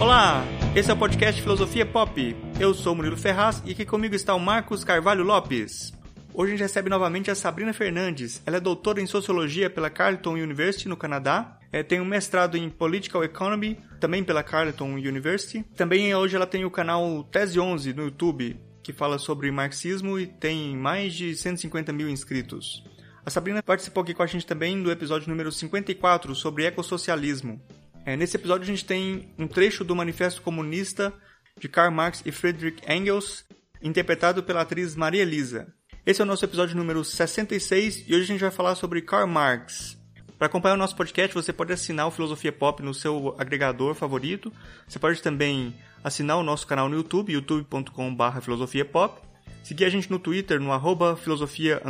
Olá, esse é o podcast Filosofia Pop. Eu sou Murilo Ferraz e aqui comigo está o Marcos Carvalho Lopes. Hoje a gente recebe novamente a Sabrina Fernandes. Ela é doutora em Sociologia pela Carleton University, no Canadá. É, tem um mestrado em Political Economy, também pela Carleton University. Também hoje ela tem o canal Tese 11 no YouTube, que fala sobre marxismo e tem mais de 150 mil inscritos. A Sabrina participou aqui com a gente também do episódio número 54 sobre ecossocialismo. É, nesse episódio a gente tem um trecho do Manifesto Comunista de Karl Marx e Friedrich Engels, interpretado pela atriz Maria Elisa. Esse é o nosso episódio número 66 e hoje a gente vai falar sobre Karl Marx. Para acompanhar o nosso podcast, você pode assinar o Filosofia Pop no seu agregador favorito. Você pode também assinar o nosso canal no YouTube, youtube.com.br filosofiapop. Seguir a gente no Twitter, no arroba filosofia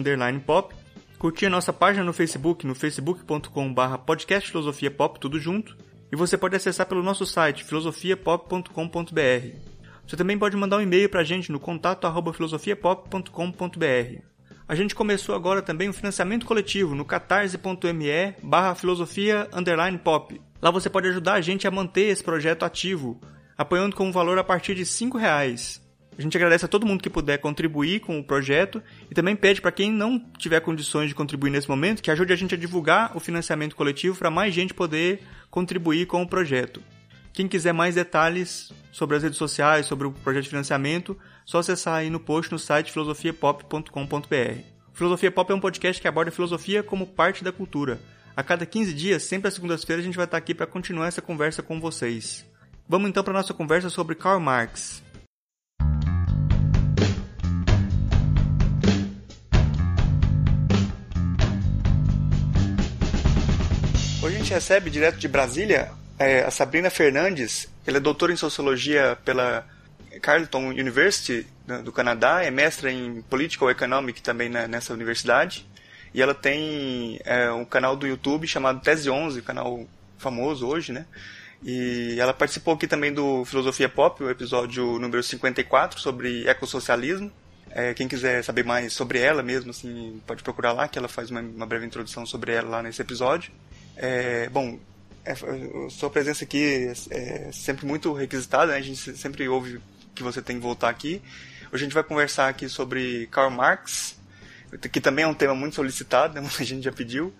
pop. Curtir a nossa página no Facebook, no facebook.com.br podcast filosofia pop, tudo junto. E você pode acessar pelo nosso site, filosofiapop.com.br. Você também pode mandar um e-mail para a gente no contato filosofiapop.com.br. A gente começou agora também um financiamento coletivo no catarse.me barra filosofia pop. Lá você pode ajudar a gente a manter esse projeto ativo, apoiando com um valor a partir de R$ reais. A gente agradece a todo mundo que puder contribuir com o projeto e também pede para quem não tiver condições de contribuir nesse momento que ajude a gente a divulgar o financiamento coletivo para mais gente poder contribuir com o projeto. Quem quiser mais detalhes sobre as redes sociais, sobre o projeto de financiamento, só acessar aí no post no site filosofiapop.com.br. Filosofia Pop é um podcast que aborda a filosofia como parte da cultura. A cada 15 dias, sempre às segundas-feiras, a gente vai estar aqui para continuar essa conversa com vocês. Vamos então para a nossa conversa sobre Karl Marx. Hoje a gente recebe direto de Brasília é, a Sabrina Fernandes. Ela é doutora em Sociologia pela Carleton University do Canadá, é mestra em Political Economic também né, nessa universidade. E ela tem é, um canal do YouTube chamado Tese 11, canal famoso hoje, né? E ela participou aqui também do Filosofia Pop, o episódio número 54, sobre ecossocialismo. É, quem quiser saber mais sobre ela mesmo, assim, pode procurar lá, que ela faz uma, uma breve introdução sobre ela lá nesse episódio. É, bom, é, sua presença aqui é, é sempre muito requisitada, né? a gente sempre ouve que você tem que voltar aqui. Hoje a gente vai conversar aqui sobre Karl Marx, que também é um tema muito solicitado, né? muita gente já pediu.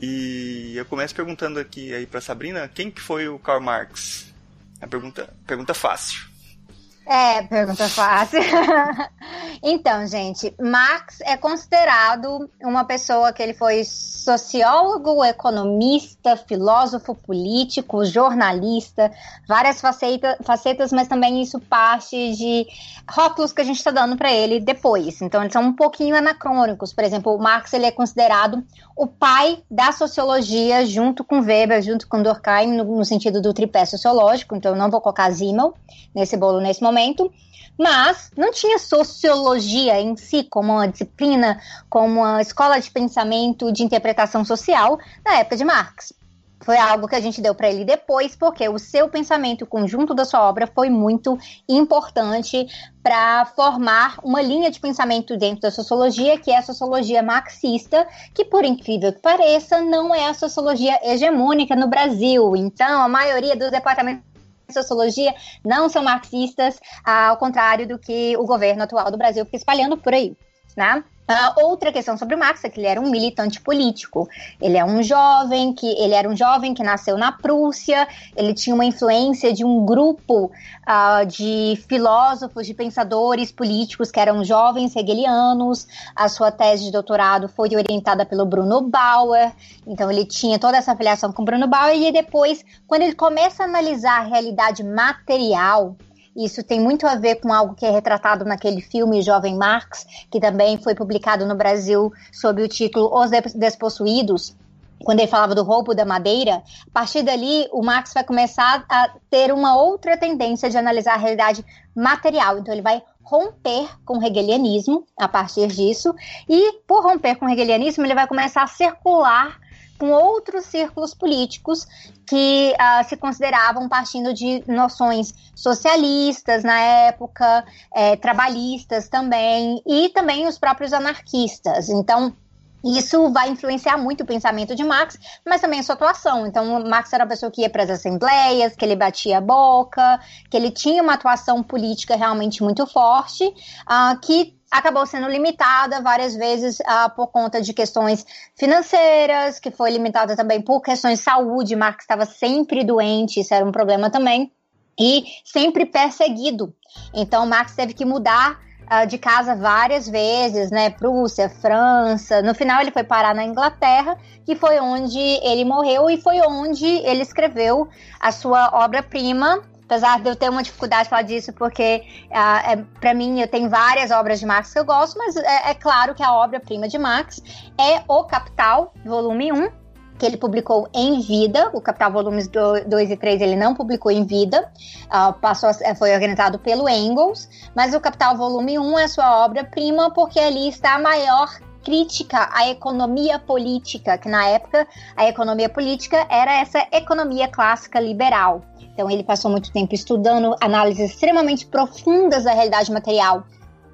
E eu começo perguntando aqui aí para Sabrina, quem que foi o Karl Marx? A pergunta, pergunta fácil. É, pergunta fácil. então, gente, Marx é considerado uma pessoa que ele foi sociólogo, economista, filósofo político, jornalista, várias facetas, facetas mas também isso parte de rótulos que a gente está dando para ele depois. Então, eles são um pouquinho anacrônicos. Por exemplo, o Marx ele é considerado o pai da sociologia, junto com Weber, junto com Durkheim, no, no sentido do tripé sociológico. Então, eu não vou colocar Zimmel nesse bolo nesse momento mas não tinha sociologia em si como uma disciplina, como uma escola de pensamento de interpretação social na época de Marx. Foi algo que a gente deu para ele depois, porque o seu pensamento, o conjunto da sua obra, foi muito importante para formar uma linha de pensamento dentro da sociologia, que é a sociologia marxista, que, por incrível que pareça, não é a sociologia hegemônica no Brasil. Então, a maioria dos departamentos sociologia não são marxistas, ao contrário do que o governo atual do Brasil fica espalhando por aí, né? Uh, outra questão sobre o Marx é que ele era um militante político. Ele é um jovem que ele era um jovem que nasceu na Prússia. Ele tinha uma influência de um grupo uh, de filósofos, de pensadores políticos que eram jovens hegelianos. A sua tese de doutorado foi orientada pelo Bruno Bauer. Então ele tinha toda essa afiliação com Bruno Bauer e depois, quando ele começa a analisar a realidade material isso tem muito a ver com algo que é retratado naquele filme Jovem Marx, que também foi publicado no Brasil sob o título Os Despossuídos, quando ele falava do roubo da madeira, a partir dali o Marx vai começar a ter uma outra tendência de analisar a realidade material. Então ele vai romper com o hegelianismo a partir disso, e por romper com o hegelianismo, ele vai começar a circular com outros círculos políticos que uh, se consideravam partindo de noções socialistas na época, é, trabalhistas também, e também os próprios anarquistas. Então, Isso vai influenciar muito o pensamento de Marx, mas também a sua atuação. Então, Marx era uma pessoa que ia para as assembleias, que ele batia a boca, que ele tinha uma atuação política realmente muito forte, uh, que acabou sendo limitada várias vezes uh, por conta de questões financeiras, que foi limitada também por questões de saúde. Marx estava sempre doente, isso era um problema também, e sempre perseguido. Então, Marx teve que mudar uh, de casa várias vezes, né? Prússia, França. No final, ele foi parar na Inglaterra, que foi onde ele morreu e foi onde ele escreveu a sua obra-prima. Apesar de eu ter uma dificuldade de falar disso, porque uh, é, para mim eu tenho várias obras de Marx que eu gosto, mas é, é claro que a obra-prima de Marx é O Capital, volume 1, que ele publicou em vida, o Capital Volumes 2 e 3 ele não publicou em vida, uh, passou a, foi organizado pelo Engels, mas o Capital Volume 1 é sua obra-prima porque ali está a maior crítica à economia política, que na época a economia política era essa economia clássica liberal. Então ele passou muito tempo estudando análises extremamente profundas da realidade material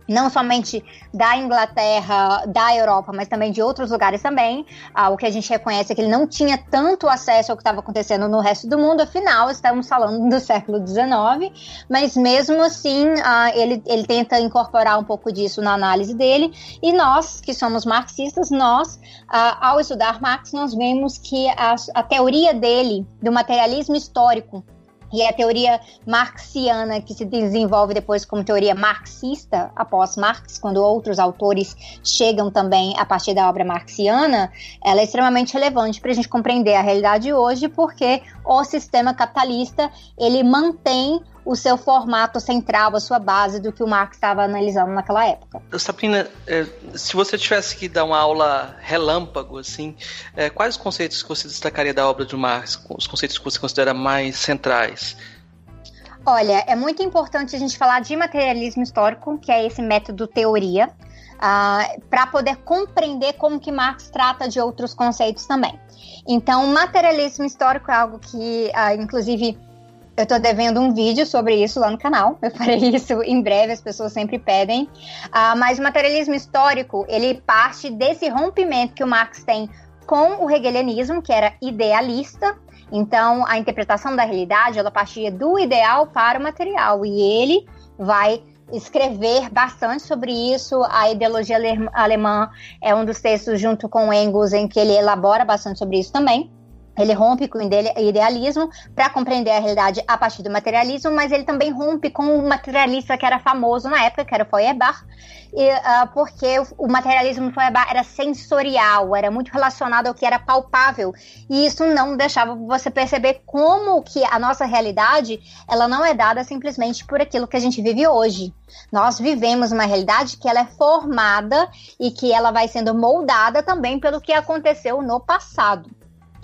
não somente da Inglaterra, da Europa, mas também de outros lugares também. Ah, o que a gente reconhece é que ele não tinha tanto acesso ao que estava acontecendo no resto do mundo, afinal, estamos falando do século XIX, mas mesmo assim, ah, ele, ele tenta incorporar um pouco disso na análise dele, e nós, que somos marxistas, nós, ah, ao estudar Marx, nós vemos que a, a teoria dele, do materialismo histórico, e a teoria marxiana, que se desenvolve depois como teoria marxista, após Marx, quando outros autores chegam também a partir da obra marxiana, ela é extremamente relevante para a gente compreender a realidade hoje, porque o sistema capitalista ele mantém o seu formato central, a sua base do que o Marx estava analisando naquela época. Sabrina, é, se você tivesse que dar uma aula relâmpago, assim, é, quais os conceitos que você destacaria da obra de Marx, os conceitos que você considera mais centrais? Olha, é muito importante a gente falar de materialismo histórico, que é esse método teoria, uh, para poder compreender como que Marx trata de outros conceitos também. Então, materialismo histórico é algo que, uh, inclusive, eu tô devendo um vídeo sobre isso lá no canal. Eu farei isso em breve, as pessoas sempre pedem. Uh, mas o materialismo histórico, ele parte desse rompimento que o Marx tem com o hegelianismo, que era idealista. Então, a interpretação da realidade, ela partia do ideal para o material. E ele vai escrever bastante sobre isso. A ideologia alemã é um dos textos, junto com Engels, em que ele elabora bastante sobre isso também. Ele rompe com o idealismo para compreender a realidade a partir do materialismo, mas ele também rompe com o materialista que era famoso na época, que era Feuerbach, e, uh, porque o, o materialismo do Feuerbach era sensorial, era muito relacionado ao que era palpável, e isso não deixava você perceber como que a nossa realidade ela não é dada simplesmente por aquilo que a gente vive hoje. Nós vivemos uma realidade que ela é formada e que ela vai sendo moldada também pelo que aconteceu no passado.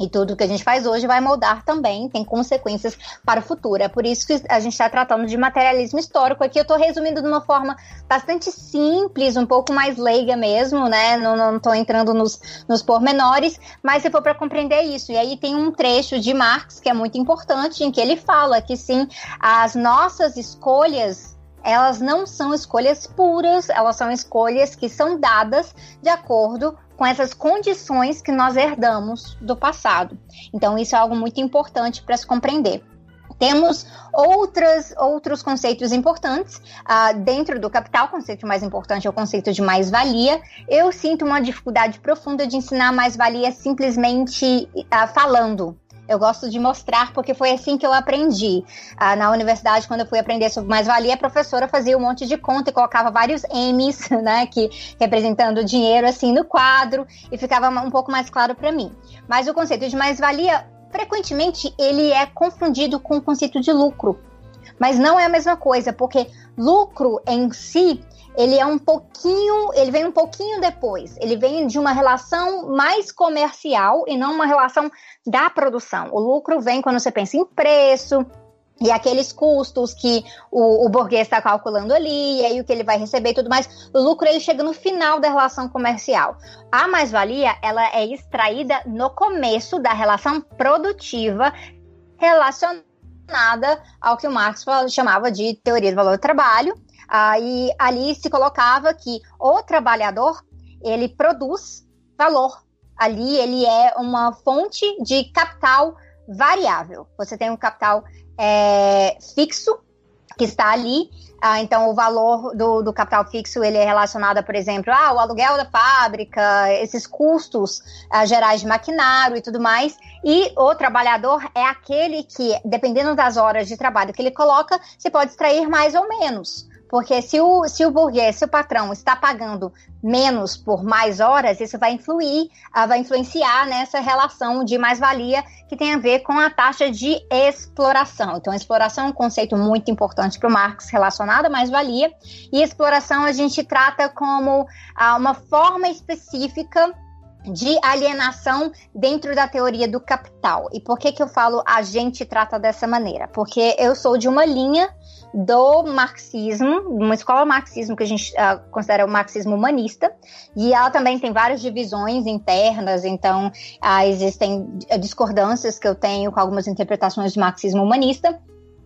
E tudo que a gente faz hoje vai moldar também, tem consequências para o futuro. É por isso que a gente está tratando de materialismo histórico. Aqui eu estou resumindo de uma forma bastante simples, um pouco mais leiga mesmo, né? Não estou entrando nos, nos pormenores, mas se for para compreender isso. E aí tem um trecho de Marx que é muito importante, em que ele fala que sim, as nossas escolhas elas não são escolhas puras, elas são escolhas que são dadas de acordo com essas condições que nós herdamos do passado. Então, isso é algo muito importante para se compreender. Temos outras, outros conceitos importantes uh, dentro do capital. O conceito mais importante é o conceito de mais-valia. Eu sinto uma dificuldade profunda de ensinar mais-valia simplesmente uh, falando. Eu gosto de mostrar porque foi assim que eu aprendi. Ah, na universidade, quando eu fui aprender sobre mais-valia, a professora fazia um monte de conta e colocava vários M's, né, que representando dinheiro assim no quadro e ficava um pouco mais claro para mim. Mas o conceito de mais-valia, frequentemente, ele é confundido com o conceito de lucro. Mas não é a mesma coisa, porque lucro em si ele é um pouquinho, ele vem um pouquinho depois. Ele vem de uma relação mais comercial e não uma relação da produção. O lucro vem quando você pensa em preço, e aqueles custos que o, o burguês está calculando ali, e aí o que ele vai receber e tudo mais, o lucro ele chega no final da relação comercial. A mais-valia, ela é extraída no começo da relação produtiva relacionada ao que o Marx chamava de teoria do valor do trabalho, Aí ali se colocava que o trabalhador ele produz valor. Ali ele é uma fonte de capital variável. Você tem um capital é, fixo que está ali. Ah, então, o valor do, do, capital fixo ele é relacionado, por exemplo, ao ah, aluguel da fábrica, esses custos ah, gerais de maquinário e tudo mais. E o trabalhador é aquele que, dependendo das horas de trabalho que ele coloca, você pode extrair mais ou menos. Porque se o, se o burguês, se o patrão está pagando menos por mais horas, isso vai influir, uh, vai influenciar nessa relação de mais-valia que tem a ver com a taxa de exploração. Então, exploração é um conceito muito importante para o Marx relacionado à mais-valia. E exploração a gente trata como uh, uma forma específica de alienação dentro da teoria do capital. E por que que eu falo a gente trata dessa maneira? Porque eu sou de uma linha do marxismo, uma escola marxismo que a gente uh, considera o marxismo humanista, e ela também tem várias divisões internas, então uh, existem discordâncias que eu tenho com algumas interpretações do marxismo humanista,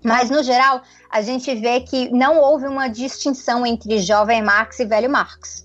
mas, no geral, a gente vê que não houve uma distinção entre jovem Marx e velho Marx.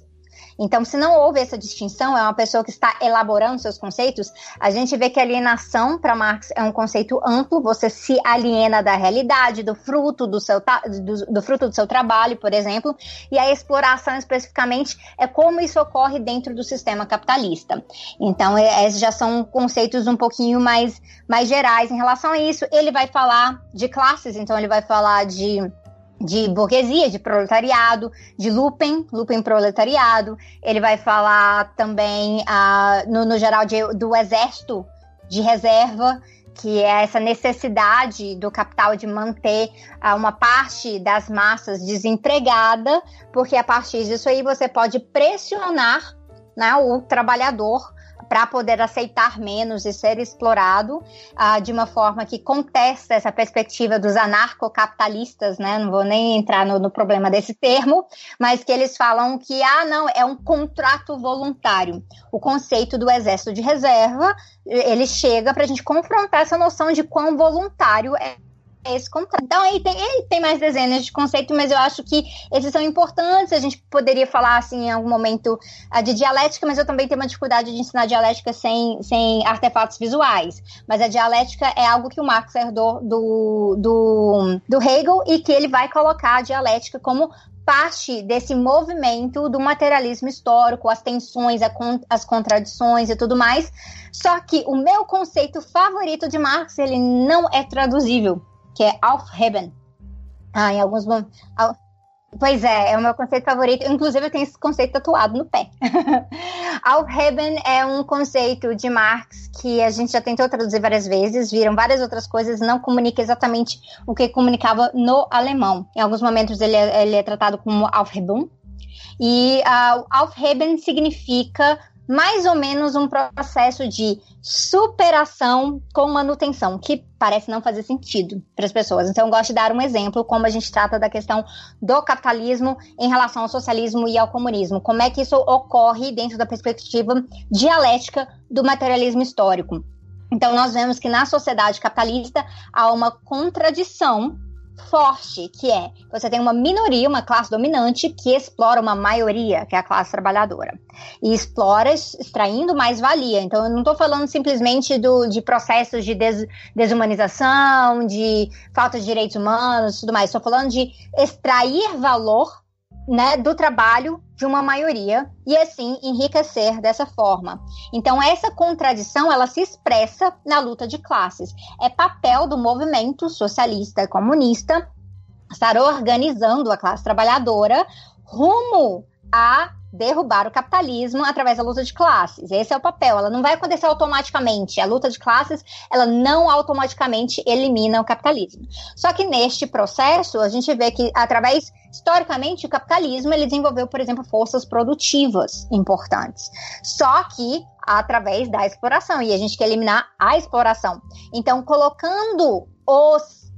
Então, se não houve essa distinção, é uma pessoa que está elaborando seus conceitos, a gente vê que alienação para Marx é um conceito amplo, você se aliena da realidade, do fruto do seu, do, do fruto do seu trabalho, por exemplo, e a exploração especificamente é como isso ocorre dentro do sistema capitalista. Então, é, esses já são conceitos um pouquinho mais, mais gerais em relação a isso. Ele vai falar de classes, então ele vai falar de de burguesia, de proletariado, de lupen, lupen proletariado. Ele vai falar também, uh, no, no, geral, de, do exército de reserva, que é essa necessidade do capital de manter uh, uma parte das massas desempregada, porque a partir disso aí você pode pressionar né, o trabalhador para poder aceitar menos e ser explorado uh, de uma forma que contesta essa perspectiva dos anarcocapitalistas, né? Não vou nem entrar no, no, problema desse termo, mas que eles falam que, ah, não, é um contrato voluntário. O conceito do exército de reserva, ele chega para a gente confrontar essa noção de quão voluntário é esse contrato. Então, aí tem, aí tem mais dezenas de conceitos, mas eu acho que esses são importantes. A gente poderia falar, assim, em algum momento de dialética, mas eu também tenho uma dificuldade de ensinar dialética sem, sem artefatos visuais. Mas a dialética é algo que o Marx herdou do, do, do Hegel e que ele vai colocar a dialética como parte desse movimento do materialismo histórico, as tensões, as contradições e tudo mais. Só que o meu conceito favorito de Marx, ele não é traduzível que é Aufheben. Ah, em alguns momentos. Pois é, é o meu conceito favorito. Inclusive, eu tenho esse conceito tatuado no pé. Aufheben é um conceito de Marx que a gente já tentou traduzir várias vezes, viram várias outras coisas, não comunica exatamente o que comunicava no alemão. Em alguns momentos ele é, ele é tratado como Aufhebung. E uh, Aufheben significa mais ou menos um processo de superação com manutenção, que parece não fazer sentido para as pessoas. Então, eu gosto de dar um exemplo como a gente trata da questão do capitalismo em relação ao socialismo e ao comunismo. Como é que isso ocorre dentro da perspectiva dialética do materialismo histórico. Então, nós vemos que na sociedade capitalista há uma contradição forte, que é você tem uma minoria, uma classe dominante que explora uma maioria, que é a classe trabalhadora. E explora extraindo mais valia. Então, eu não estou falando simplesmente do, de processos de des, desumanização, de falta de direitos humanos tudo mais. Estou falando de extrair valor né, do trabalho de uma maioria e assim enriquecer dessa forma. Então essa contradição ela se expressa na luta de classes. É papel do movimento socialista e comunista estar organizando a classe trabalhadora rumo a derrubar o capitalismo através da luta de classes. Esse é o papel. Ela não vai acontecer automaticamente. A luta de classes, ela não automaticamente elimina o capitalismo. Só que neste processo, a gente vê que através historicamente o capitalismo ele desenvolveu, por exemplo, forças produtivas importantes. Só que através da exploração e a gente quer eliminar a exploração. Então, colocando os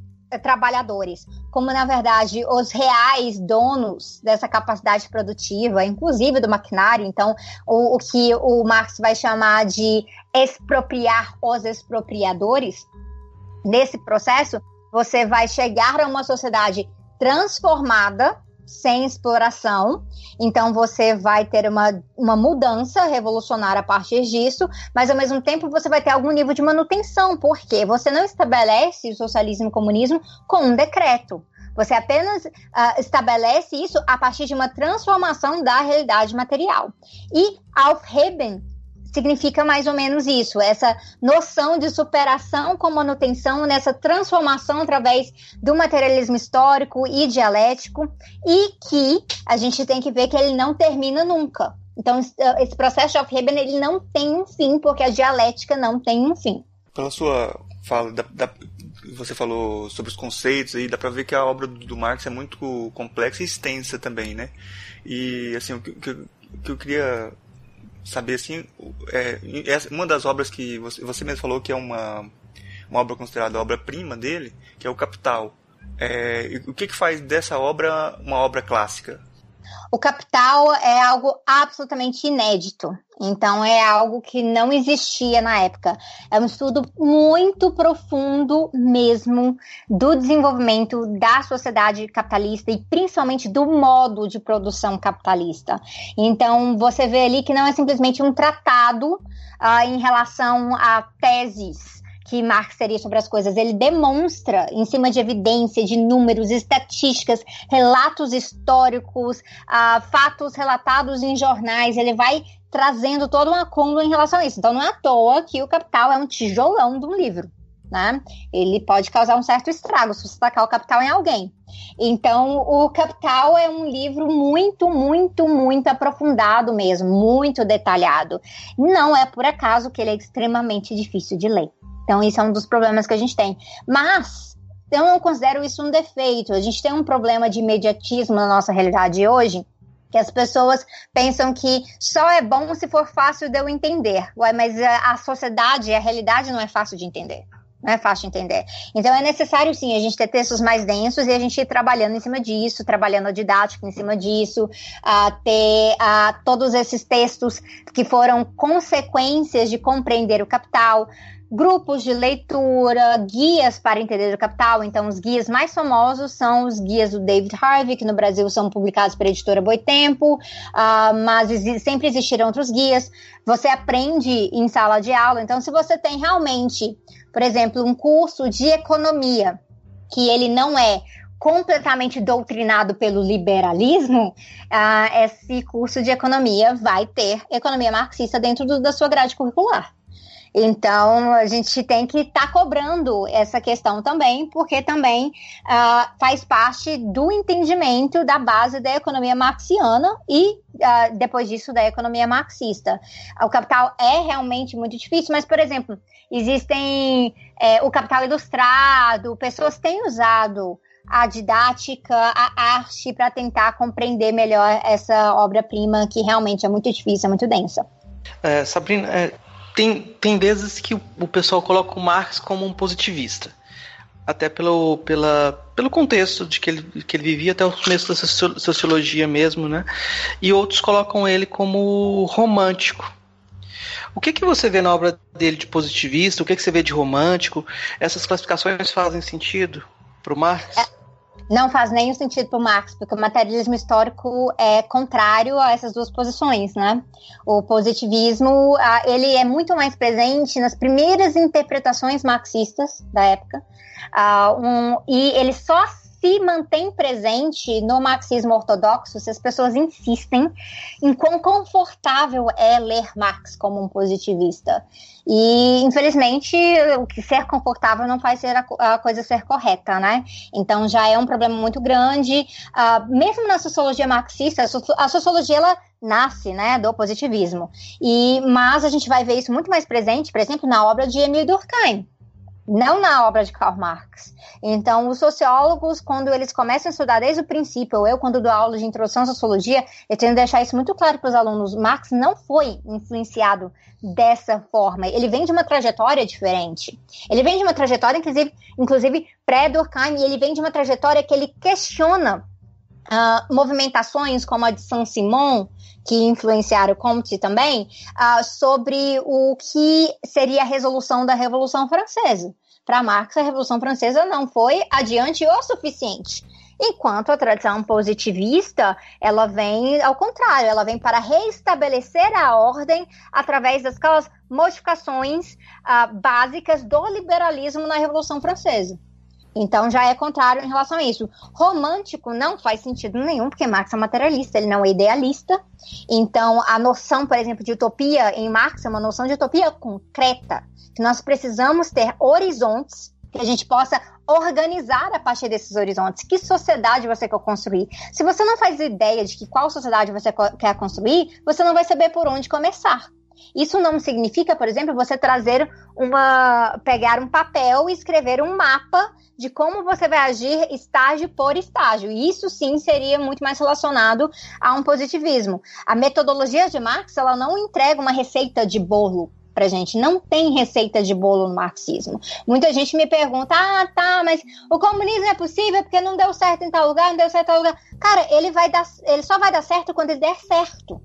trabalhadores, como na verdade os reais donos dessa capacidade produtiva, inclusive do maquinário. Então, o, o que o Marx vai chamar de expropriar os expropriadores. Nesse processo, você vai chegar a uma sociedade transformada sem exploração. Então você vai ter uma, uma mudança revolucionária a partir disso, mas ao mesmo tempo você vai ter algum nível de manutenção, porque você não estabelece o socialismo e o comunismo com um decreto. Você apenas uh, estabelece isso a partir de uma transformação da realidade material. E Aufheben significa mais ou menos isso, essa noção de superação com manutenção, nessa transformação através do materialismo histórico e dialético, e que a gente tem que ver que ele não termina nunca. Então, esse processo de Aufheben, ele não tem um fim, porque a dialética não tem um fim. Pela sua fala, da, da, você falou sobre os conceitos aí, dá pra ver que a obra do, do Marx é muito complexa e extensa também, né? E, assim, o que, o que eu queria saber assim, é, uma das obras que você, você mesmo falou que é uma, uma obra considerada obra-prima dele, que é o Capital. É, o que, que faz dessa obra uma obra clássica? O capital é algo absolutamente inédito. Então, é algo que não existia na época. É um estudo muito profundo mesmo do desenvolvimento da sociedade capitalista e principalmente do modo de produção capitalista. Então, você vê ali que não é simplesmente um tratado uh, em relação a teses que Marx teria sobre as coisas. Ele demonstra, em cima de evidência, de números, estatísticas, relatos históricos, uh, fatos relatados em jornais. Ele vai trazendo todo um acúmulo em relação a isso. Então, não é à toa que o Capital é um tijolão de um livro. Né? Ele pode causar um certo estrago se você tacar o capital em alguém. Então, o Capital é um livro muito, muito, muito aprofundado mesmo, muito detalhado. Não é por acaso que ele é extremamente difícil de ler. Então, isso é um dos problemas que a gente tem. Mas eu não considero isso um defeito. A gente tem um problema de imediatismo na nossa realidade hoje, que as pessoas pensam que só é bom se for fácil de eu entender. Ué, mas a, sociedade, a realidade não é fácil de entender. Não é fácil de entender. Então é necessário sim a gente ter textos mais densos e a gente ir trabalhando em cima disso, trabalhando a didática em cima disso, uh, ter uh, todos esses textos que foram consequências de compreender o capital, grupos de leitura, guias para entender o capital. Então, os guias mais famosos são os guias do David Harvey, que no Brasil são publicados pela editora Boitempo, uh, mas sempre existiram outros guias. Você aprende em sala de aula. Então, se você tem realmente, por exemplo, um curso de economia, que ele não é completamente doutrinado pelo liberalismo, uh, esse curso de economia vai ter economia marxista dentro do, da sua grade curricular. Então, a gente tem que estar tá cobrando essa questão também, porque também uh, faz parte do entendimento da base da economia marxiana e, uh, depois disso, da economia marxista. O capital é realmente muito difícil, mas, por exemplo, existem é, o capital ilustrado, pessoas têm usado a didática, a arte para tentar compreender melhor essa obra-prima que realmente é muito difícil, é muito densa. É, Sabrina, é, tem, tem vezes que o, pessoal coloca o Marx como um positivista. Até pelo, pela, pelo contexto de que ele, que ele vivia até o começo da sociologia mesmo, né? E outros colocam ele como romântico. O que, que você vê na obra dele de positivista? O que, que você vê de romântico? Essas classificações fazem sentido para o Marx? É não faz nenhum sentido para o Marx, porque o materialismo histórico é contrário a essas duas posições, né? O positivismo, ele é muito mais presente nas primeiras interpretações marxistas da época, um, e ele só se mantém presente no marxismo ortodoxo se as pessoas insistem em quão confortável é ler Marx como um positivista. E, infelizmente, o que ser confortável não faz ser a, a coisa ser correta, né? Então já é um problema muito grande. Uh, mesmo na sociologia marxista, a sociologia ela nasce, né, do positivismo. E mas a gente vai ver isso muito mais presente, por exemplo, na obra de Emile Durkheim não na obra de Karl Marx. Então, os sociólogos, quando eles começam a estudar desde o princípio, eu, quando dou aula de introdução à sociologia, eu tento deixar isso muito claro para os alunos. Marx não foi influenciado dessa forma. Ele vem de uma trajetória diferente. Ele vem de uma trajetória, inclusive, inclusive pré-Durkheim, e ele vem de uma trajetória que ele questiona uh, movimentações como a de Saint-Simon, que influenciaram Comte também, uh, sobre o que seria a resolução da Revolução Francesa. Para Marx, a Revolução Francesa não foi adiante o suficiente. Enquanto a tradição positivista, ela vem ao contrário, ela vem para reestabelecer a ordem através das modificações uh, básicas do liberalismo na Revolução Francesa. Então já é contrário em relação a isso. Romântico não faz sentido nenhum, porque Marx é materialista, ele não é idealista. Então a noção, por exemplo, de utopia em Marx é uma noção de utopia concreta, que nós precisamos ter horizontes que a gente possa organizar a partir desses horizontes. Que sociedade você quer construir? Se você não faz ideia de que qual sociedade você quer construir, você não vai saber por onde começar. Isso não significa, por exemplo, você trazer uma. pegar um papel e escrever um mapa de como você vai agir estágio por estágio. Isso sim seria muito mais relacionado a um positivismo. A metodologia de Marx ela não entrega uma receita de bolo pra gente. Não tem receita de bolo no marxismo. Muita gente me pergunta: ah, tá, mas o comunismo é possível porque não deu certo em tal lugar, não deu certo em tal lugar. Cara, ele, vai dar, ele só vai dar certo quando ele der certo.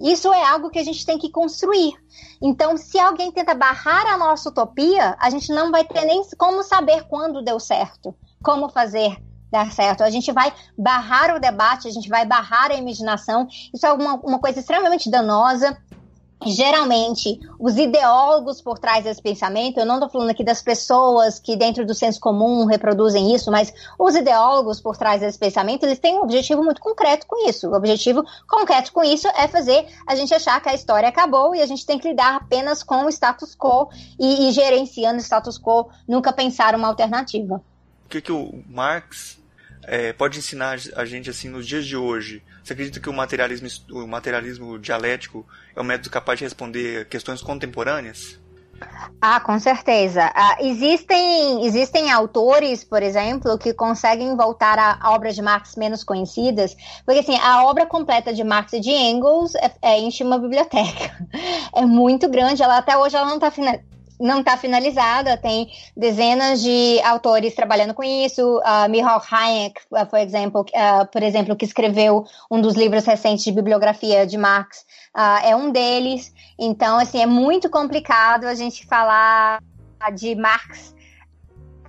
Isso é algo que a gente tem que construir. Então, se alguém tenta barrar a nossa utopia, a gente não vai ter nem como saber quando deu certo, como fazer dar certo. A gente vai barrar o debate, a gente vai barrar a imaginação. Isso é uma, uma coisa extremamente danosa geralmente os ideólogos por trás desse pensamento, eu não estou falando aqui das pessoas que dentro do senso comum reproduzem isso, mas os ideólogos por trás desse pensamento, eles têm um objetivo muito concreto com isso. O objetivo concreto com isso é fazer a gente achar que a história acabou e a gente tem que lidar apenas com o status quo e, e gerenciando o status quo, nunca pensar uma alternativa. O que, que o Marx é, pode ensinar a gente assim nos dias de hoje? Você acredita que o materialismo, o materialismo dialético é um método capaz de responder questões contemporâneas? Ah, com certeza. Ah, existem, existem autores, por exemplo, que conseguem voltar a obras de Marx menos conhecidas, porque assim, a obra completa de Marx e de Engels é, é enche uma biblioteca. É muito grande, ela até hoje ela não está não está finalizada, tem dezenas de autores trabalhando com isso. Uh, Michal Hayek, uh, por, exemplo, uh, por exemplo, que escreveu um dos livros recentes de bibliografia de Marx, uh, é um deles. Então, assim, é muito complicado a gente falar de Marx.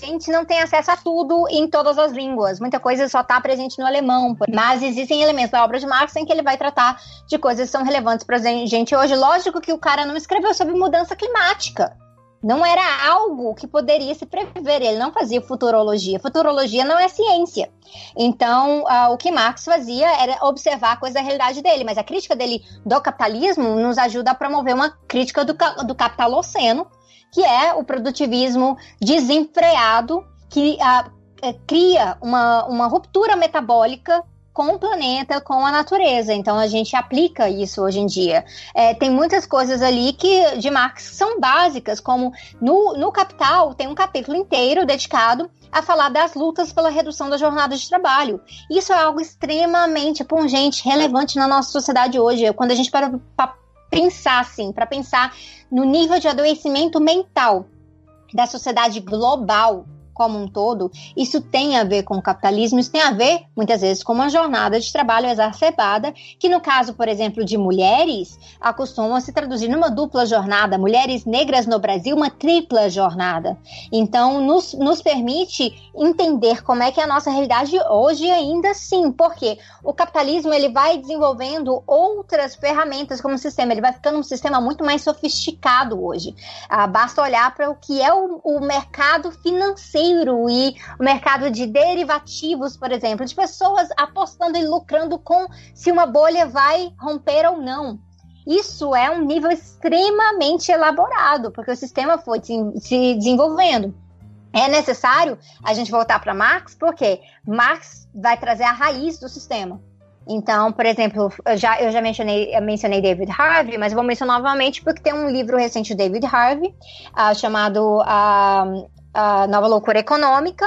A gente não tem acesso a tudo em todas as línguas. Muita coisa só está presente no alemão. Mas existem elementos da obra de Marx em que ele vai tratar de coisas que são relevantes para a gente hoje. Lógico que o cara não escreveu sobre mudança climática não era algo que poderia se prever. Ele não fazia futurologia. Futurologia não é ciência. Então, uh, o que Marx fazia era observar a coisa da realidade dele. Mas a crítica dele do capitalismo nos ajuda a promover uma crítica do, do capitaloceno, que é o produtivismo desenfreado que uh, cria uma, uma ruptura metabólica com o planeta, com a natureza. Então a gente aplica isso hoje em dia. É, tem muitas coisas ali que de Marx são básicas, como no, no Capital tem um capítulo inteiro dedicado a falar das lutas pela redução da jornada de trabalho. Isso é algo extremamente pungente, relevante na nossa sociedade hoje. Quando a gente para para pensar assim, para pensar no nível de adoecimento mental da sociedade global como um todo, isso tem a ver com o capitalismo, isso tem a ver, muitas vezes, com uma jornada de trabalho exacerbada, que no caso, por exemplo, de mulheres, acostuma se traduzir numa dupla jornada, mulheres negras no Brasil, uma tripla jornada. Então, nos, nos permite entender como é que é a nossa realidade hoje ainda sim, porque o capitalismo ele vai desenvolvendo outras ferramentas como sistema, ele vai ficando um sistema muito mais sofisticado hoje. Ah, basta olhar para o que é o, o mercado financeiro e o mercado de derivativos, por exemplo, de pessoas apostando e lucrando com se uma bolha vai romper ou não. Isso é um nível extremamente elaborado, porque o sistema foi se desenvolvendo. É necessário a gente voltar para Marx, porque Marx vai trazer a raiz do sistema. Então, por exemplo, eu já, eu já mencionei, eu mencionei David Harvey, mas vou mencionar novamente porque tem um livro recente de David Harvey uh, chamado uh, a nova loucura econômica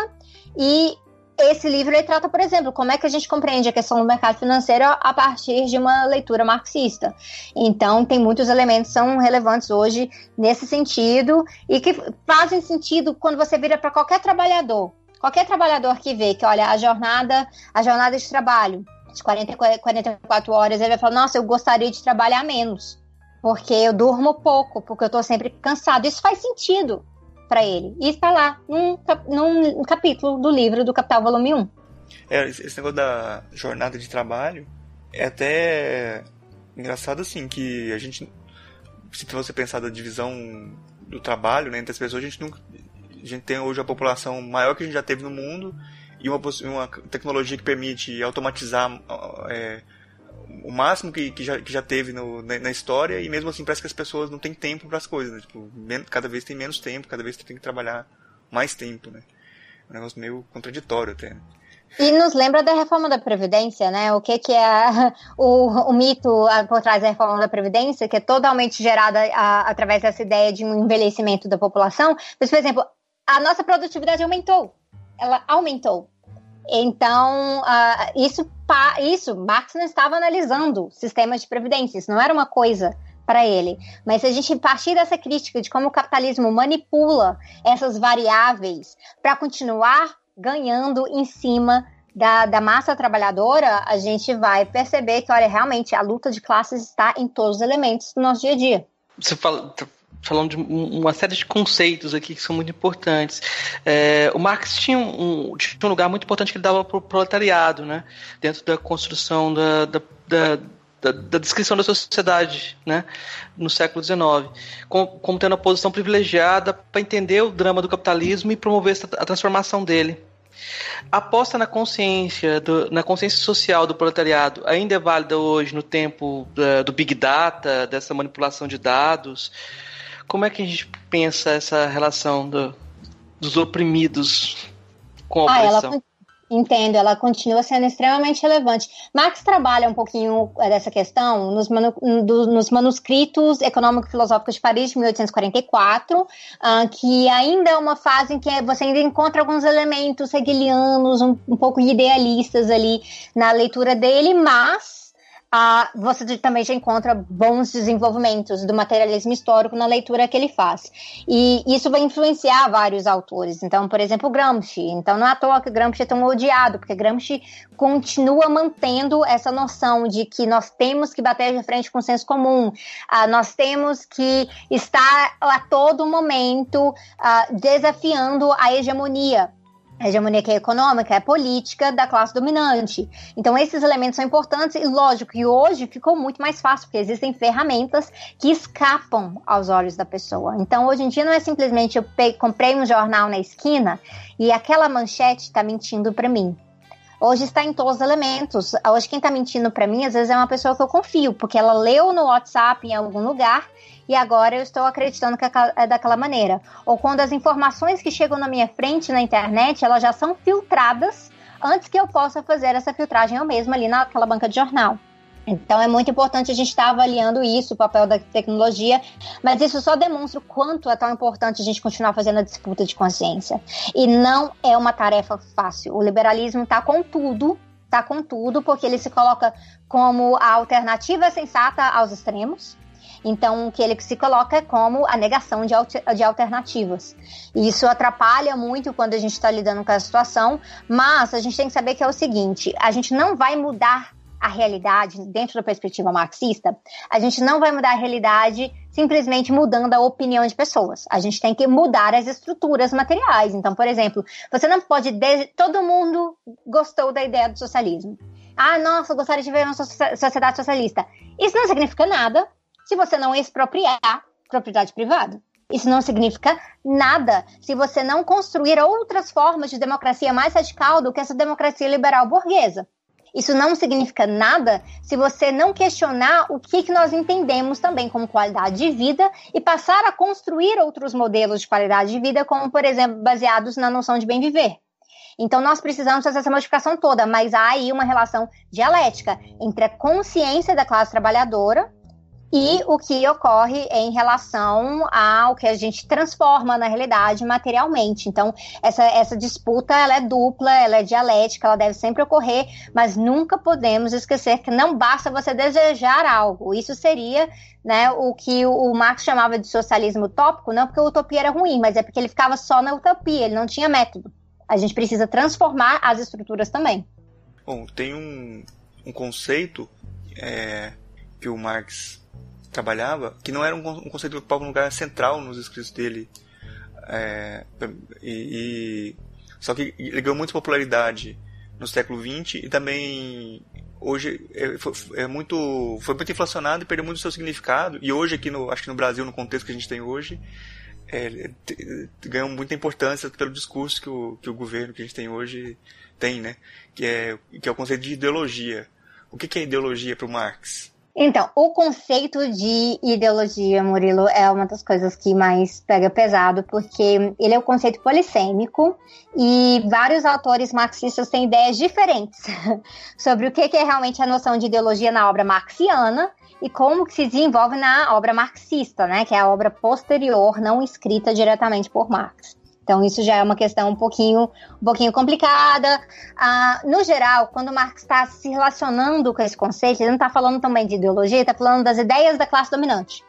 e esse livro trata, por exemplo, como é que a gente compreende a questão do mercado financeiro a partir de uma leitura marxista. Então, tem muitos elementos que são relevantes hoje nesse sentido e que fazem sentido quando você vira para qualquer trabalhador. Qualquer trabalhador que vê que, olha, a jornada, a jornada de trabalho de 40, 44 horas, ele vai falar, nossa, eu gostaria de trabalhar menos, porque eu durmo pouco, porque eu estou sempre cansado. Isso faz sentido para ele. E está lá num, num capítulo do livro do Capital Volume 1. É, esse negócio da jornada de trabalho é até engraçado assim, que a gente, se você pensar da divisão do trabalho né, entre as pessoas, a gente nunca. A gente tem hoje a população maior que a gente já teve no mundo e uma, uma tecnologia que permite automatizar é, o máximo que, que, já, que já teve no, na, na, história e mesmo assim parece que as pessoas não têm tempo para as coisas, né? tipo, cada vez tem menos tempo, cada vez tem que trabalhar mais tempo, né? É um negócio meio contraditório até. Né? E nos lembra da reforma da Previdência, né? O que, que é o, o mito por trás da reforma da Previdência, que é totalmente gerada a, através dessa ideia de um envelhecimento da população. Mas, por exemplo, a nossa produtividade aumentou. Ela aumentou. Então, uh, isso, isso, Marx não estava analisando sistemas de previdência, isso não era uma coisa para ele. Mas se a gente partir dessa crítica de como o capitalismo manipula essas variáveis para continuar ganhando em cima da, da, massa trabalhadora, a gente vai perceber que, olha, realmente a luta de classes está em todos os elementos do nosso dia a dia. Você fala, falando de uma série de conceitos aqui que são muito importantes. É, o Marx tinha um, tinha um, lugar muito importante que ele dava para o proletariado, né? dentro da construção da, da, da da, da, descrição da sociedade né, no século XIX, como, como tendo a posição privilegiada para entender o drama do capitalismo e promover a transformação dele. A aposta na consciência, do, na consciência social do proletariado ainda é válida hoje no tempo da, do Big Data, dessa manipulação de dados? Como é que a gente pensa essa relação do, dos oprimidos com a opressão? Ah, ela, Entendo, ela continua sendo extremamente relevante. Marx trabalha um pouquinho eh, dessa questão nos, manu, do, nos manuscritos econômico-filosóficos de Paris de 1844, uh, ah, que ainda é uma fase em que você ainda encontra alguns elementos hegelianos, um, um pouco idealistas ali na leitura dele, mas você também já encontra bons desenvolvimentos do materialismo histórico na leitura que ele faz. E isso vai influenciar vários autores. Então, por exemplo, Gramsci. Então, não é à toa que Gramsci é tão odiado, porque Gramsci continua mantendo essa noção de que nós temos que bater de frente com o senso comum, ah, nós temos que estar a todo momento ah, desafiando a hegemonia a hegemonia que é econômica, é política da classe dominante. Então, esses elementos são importantes e, lógico, que hoje ficou muito mais fácil, porque existem ferramentas que escapam aos olhos da pessoa. Então, hoje em dia, não é simplesmente eu comprei um jornal na esquina e aquela manchete está mentindo para mim. Hoje está em todos os elementos. Hoje, quem está mentindo para mim, às vezes, é uma pessoa que eu confio, porque ela leu no WhatsApp em algum lugar e agora eu estou acreditando que é daquela maneira. Ou quando as informações que chegam na minha frente na internet, elas já são filtradas antes que eu possa fazer essa filtragem eu mesma ali naquela banca de jornal. Então é muito importante a gente estar avaliando isso, o papel da tecnologia, mas isso só demonstra o quanto é tão importante a gente continuar fazendo a disputa de consciência. E não é uma tarefa fácil. O liberalismo está com tudo, está com tudo, porque ele se coloca como a alternativa sensata aos extremos, então, que ele se coloca é como a negação de, de alternativas. E isso atrapalha muito quando a gente está lidando com a situação, mas a gente tem que saber que é o seguinte: a gente não vai mudar a realidade dentro da perspectiva marxista, a gente não vai mudar a realidade simplesmente mudando a opinião de pessoas. A gente tem que mudar as estruturas materiais. Então, por exemplo, você não pode. De... Todo mundo gostou da ideia do socialismo. Ah, nossa, eu gostaria de ver uma sociedade socialista. Isso não significa nada se você não expropriar propriedade privada. Isso não significa nada se você não construir outras formas de democracia mais radical do que essa democracia liberal burguesa. Isso não significa nada se você não questionar o que, que nós entendemos também como qualidade de vida e passar a construir outros modelos de qualidade de vida, como, por exemplo, baseados na noção de bem viver. Então, nós precisamos fazer essa modificação toda, mas há aí uma relação dialética entre a consciência da classe trabalhadora e o que ocorre em relação ao que a gente transforma na realidade materialmente. Então, essa, essa disputa ela é dupla, ela é dialética, ela deve sempre ocorrer, mas nunca podemos esquecer que não basta você desejar algo. Isso seria né, o que o Marx chamava de socialismo utópico, não porque a utopia era ruim, mas é porque ele ficava só na utopia, ele não tinha método. A gente precisa transformar as estruturas também. Bom, tem um, um conceito é, que o Marx trabalhava, que não era um, conceito que ocupava um lugar central nos escritos dele. É, e, e, só que ele ganhou muita popularidade no século XX e também hoje é, é, muito foi muito inflacionado e perdeu muito seu significado e hoje aqui no acho que no Brasil no contexto que a gente tem hoje é, ganhou muita importância pelo discurso que o, que o governo que a gente tem hoje tem, né? Que é, que é o conceito de ideologia. O que é ideologia para o Marx? Então, o conceito de ideologia, Murilo, é uma das coisas que mais pega pesado, porque ele é um conceito polissêmico e vários autores marxistas têm ideias diferentes sobre o que é realmente a noção de ideologia na obra marxiana e como que se desenvolve na obra marxista, né, que é a obra posterior, não escrita diretamente por Marx. Então, isso já é uma questão um pouquinho, um pouquinho complicada. Ah, no geral, quando Marx está se relacionando com esse conceito, ele não está falando também de ideologia, está falando das ideias da classe dominante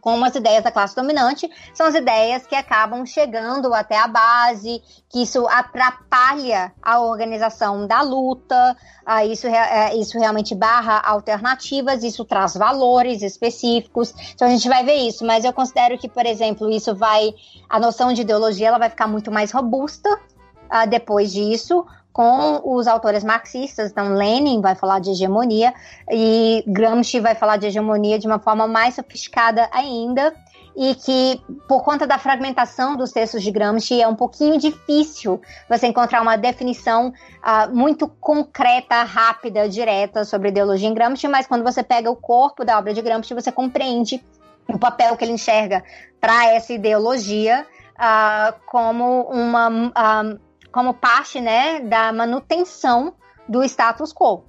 como as ideias da classe dominante, são as ideias que acabam chegando até a base, que isso atrapalha a organização da luta, uh, isso, uh, isso realmente barra alternativas, isso traz valores específicos. Então a gente vai ver isso, mas eu considero que, por exemplo, isso vai. A noção de ideologia ela vai ficar muito mais robusta uh, depois disso, com os autores marxistas. Então, Lenin vai falar de hegemonia e Gramsci vai falar de hegemonia de uma forma mais sofisticada ainda. E que, por conta da fragmentação dos textos de Gramsci, é um pouquinho difícil você encontrar uma definição uh, muito concreta, rápida, direta sobre ideologia em Gramsci, mas quando você pega o corpo da obra de Gramsci, você compreende o papel que ele enxerga para essa ideologia uh, como uma. Uh, como parte né, da manutenção do status quo.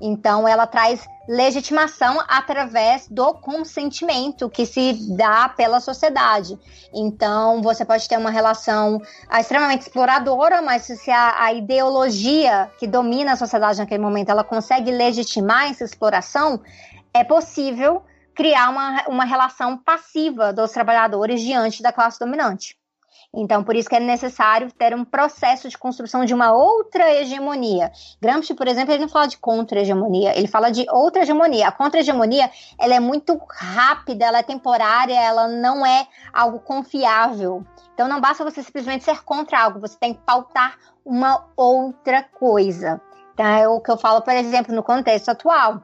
Então, ela traz legitimação através do consentimento que se dá pela sociedade. Então, você pode ter uma relação ah, extremamente exploradora, mas se a, a, ideologia que domina a sociedade naquele momento ela consegue legitimar essa exploração, é possível criar uma, uma relação passiva dos trabalhadores diante da classe dominante. Então, por isso que é necessário ter um processo de construção de uma outra hegemonia. Gramsci, por exemplo, ele não fala de contra-hegemonia, ele fala de outra hegemonia. A contra-hegemonia, ela é muito rápida, ela é temporária, ela não é algo confiável. Então, não basta você simplesmente ser contra algo, você tem que pautar uma outra coisa. Então, é o que eu falo, por exemplo, no contexto atual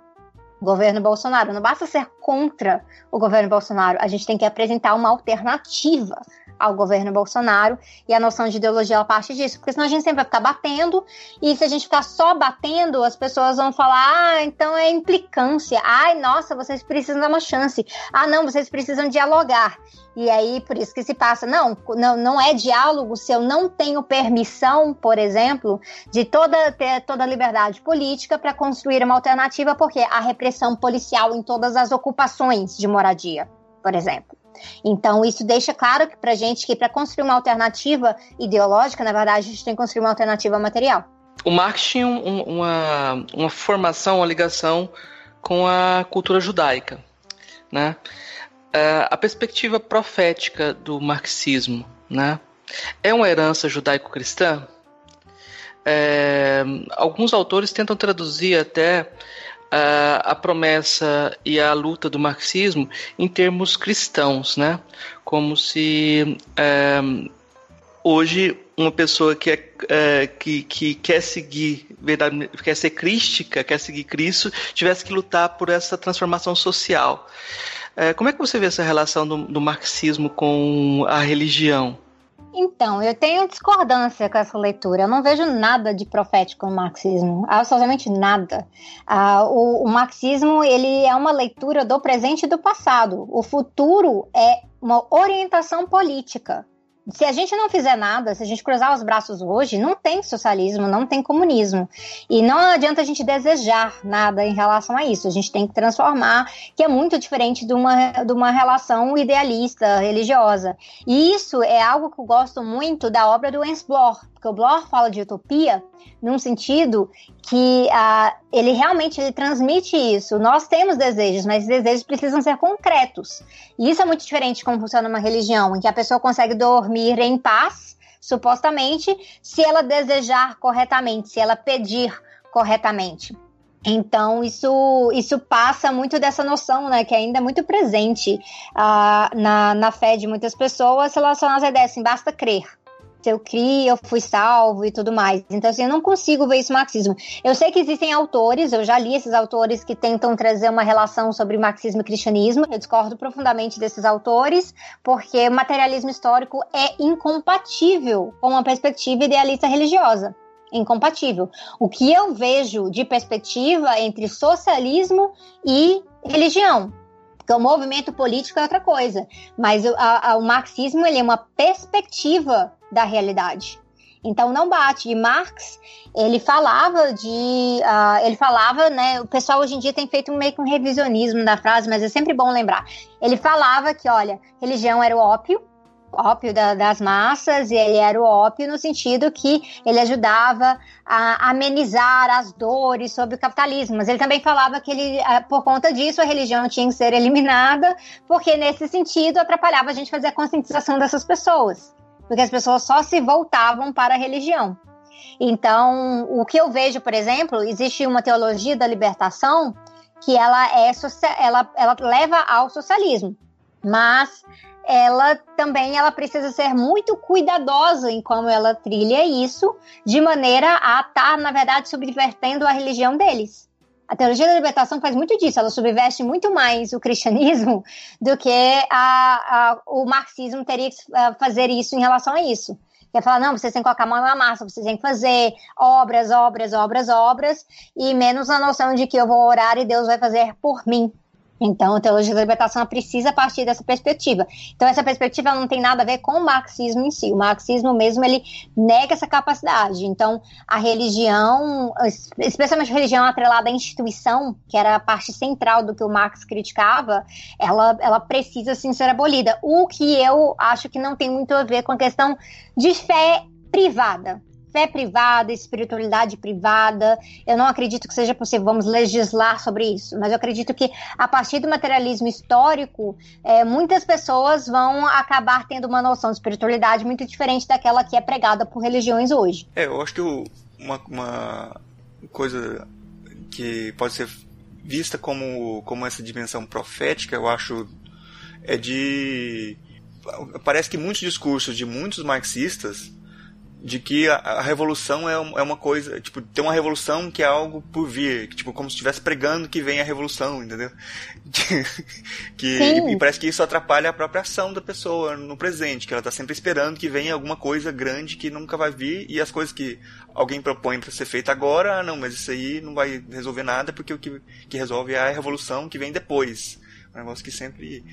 governo Bolsonaro. Não basta ser contra o governo Bolsonaro, a gente tem que apresentar uma alternativa ao governo Bolsonaro e a noção de ideologia ela parte disso, porque senão a gente sempre vai ficar batendo e se a gente ficar só batendo, as pessoas vão falar: "Ah, então é implicância. Ai, nossa, vocês precisam dar uma chance. Ah, não, vocês precisam dialogar". E aí, por isso que se passa, não, não, não é diálogo se eu não tenho permissão, por exemplo, de toda, ter toda a liberdade política para construir uma alternativa, porque a repressão policial em todas as ocupações de moradia, por exemplo. Então, isso deixa claro que para gente que para construir uma alternativa ideológica, na verdade, a gente tem que construir uma alternativa material. O Marx tinha um, uma, uma formação, uma ligação com a cultura judaica, né? Uh, a perspectiva profética do marxismo, né? É uma herança judaico-cristã? É, alguns autores tentam traduzir até a, a promessa e a luta do marxismo em termos cristãos, né? Como se é, hoje uma pessoa que, é, é, que, que quer seguir, verdade, quer ser crística, quer seguir Cristo, tivesse que lutar por essa transformação social. É, como é que você vê essa relação do, do marxismo com a religião? Então, eu tenho discordância com essa leitura. Eu não vejo nada de profético no marxismo, absolutamente nada. Ah, o, o, marxismo ele é uma leitura do presente e do passado. O futuro é uma orientação política se a gente não fizer nada, se a gente cruzar os braços hoje, não tem socialismo, não tem comunismo. E não adianta a gente desejar nada em relação a isso. A gente tem que transformar, que é muito diferente de uma, de uma relação idealista, religiosa. E isso é algo que eu gosto muito da obra do Ernst Bloch, porque o Bloch fala de utopia num sentido que uh, ele realmente ele transmite isso. Nós temos desejos, mas desejos precisam ser concretos. E isso é muito diferente de como funciona uma religião, em que a pessoa consegue dormir em paz, supostamente, se ela desejar corretamente, se ela pedir corretamente. Então, isso, isso passa muito dessa noção, né, que ainda é muito presente uh, na, na fé de muitas pessoas relacionadas à ideia assim, basta crer. Eu crio, eu fui salvo e tudo mais. Então, assim, eu não consigo ver isso marxismo. Eu sei que existem autores, eu já li esses autores que tentam trazer uma relação sobre marxismo e cristianismo. Eu discordo profundamente desses autores, porque o materialismo histórico é incompatível com uma perspectiva idealista religiosa. Incompatível. O que eu vejo de perspectiva entre socialismo e religião, porque o movimento político é outra coisa. Mas o, a, o marxismo ele é uma perspectiva da realidade. Então não bate. E Marx, ele falava de. Uh, ele falava, né? O pessoal hoje em dia tem feito meio que um revisionismo da frase, mas é sempre bom lembrar. Ele falava que, olha, religião era o ópio, ópio da, das massas, e ele era o ópio no sentido que ele ajudava a amenizar as dores sobre o capitalismo. Mas ele também falava que ele, ah, por conta disso, a religião tinha que ser eliminada, porque nesse sentido atrapalhava a gente fazer a conscientização dessas pessoas. Porque as pessoas só se voltavam para a religião. Então, o que eu vejo, por exemplo, existe uma teologia da libertação que ela é ela, ela leva ao socialismo, mas ela também ela precisa ser muito cuidadosa em como ela trilha isso, de maneira a estar, tá, na verdade, subvertendo a religião deles. A teologia da libertação faz muito disso, ela subverte muito mais o cristianismo do que a, a, o marxismo teria que eh, fazer isso em relação a isso. Quer falar, não, vocês têm que colocar a mão na massa, vocês têm que fazer obras, obras, obras, obras, e menos a noção de que eu vou orar e Deus vai fazer por mim. Então, a teologia da libertação precisa partir dessa perspectiva. Então, essa perspectiva não tem nada a ver com o marxismo em si. O marxismo mesmo, ele nega essa capacidade. Então, a religião, especialmente a religião atrelada à instituição, que era a parte central do que o Marx criticava, ela, ela precisa sim ser abolida. O que eu acho que não tem muito a ver com a questão de fé privada fé privada, espiritualidade privada. Eu não acredito que seja possível, vamos legislar sobre isso, mas eu acredito que a partir do materialismo histórico, é, muitas pessoas vão acabar tendo uma noção de espiritualidade muito diferente daquela que é pregada por religiões hoje. É, eu acho que uma, uma coisa que pode ser vista como, como essa dimensão profética, eu acho, é de. Parece que muitos discursos de muitos marxistas de que a, a revolução é, é, uma coisa, tipo, tem uma revolução que é algo por vir, que, tipo, como se estivesse pregando que vem a revolução, entendeu? que, e, e, parece que isso atrapalha a própria ação da pessoa no presente, que ela está sempre esperando que venha alguma coisa grande que nunca vai vir, e as coisas que alguém propõe para ser feita agora, ah, não, mas isso aí não vai resolver nada, porque o que, que resolve é a revolução que vem depois. Um negócio que sempre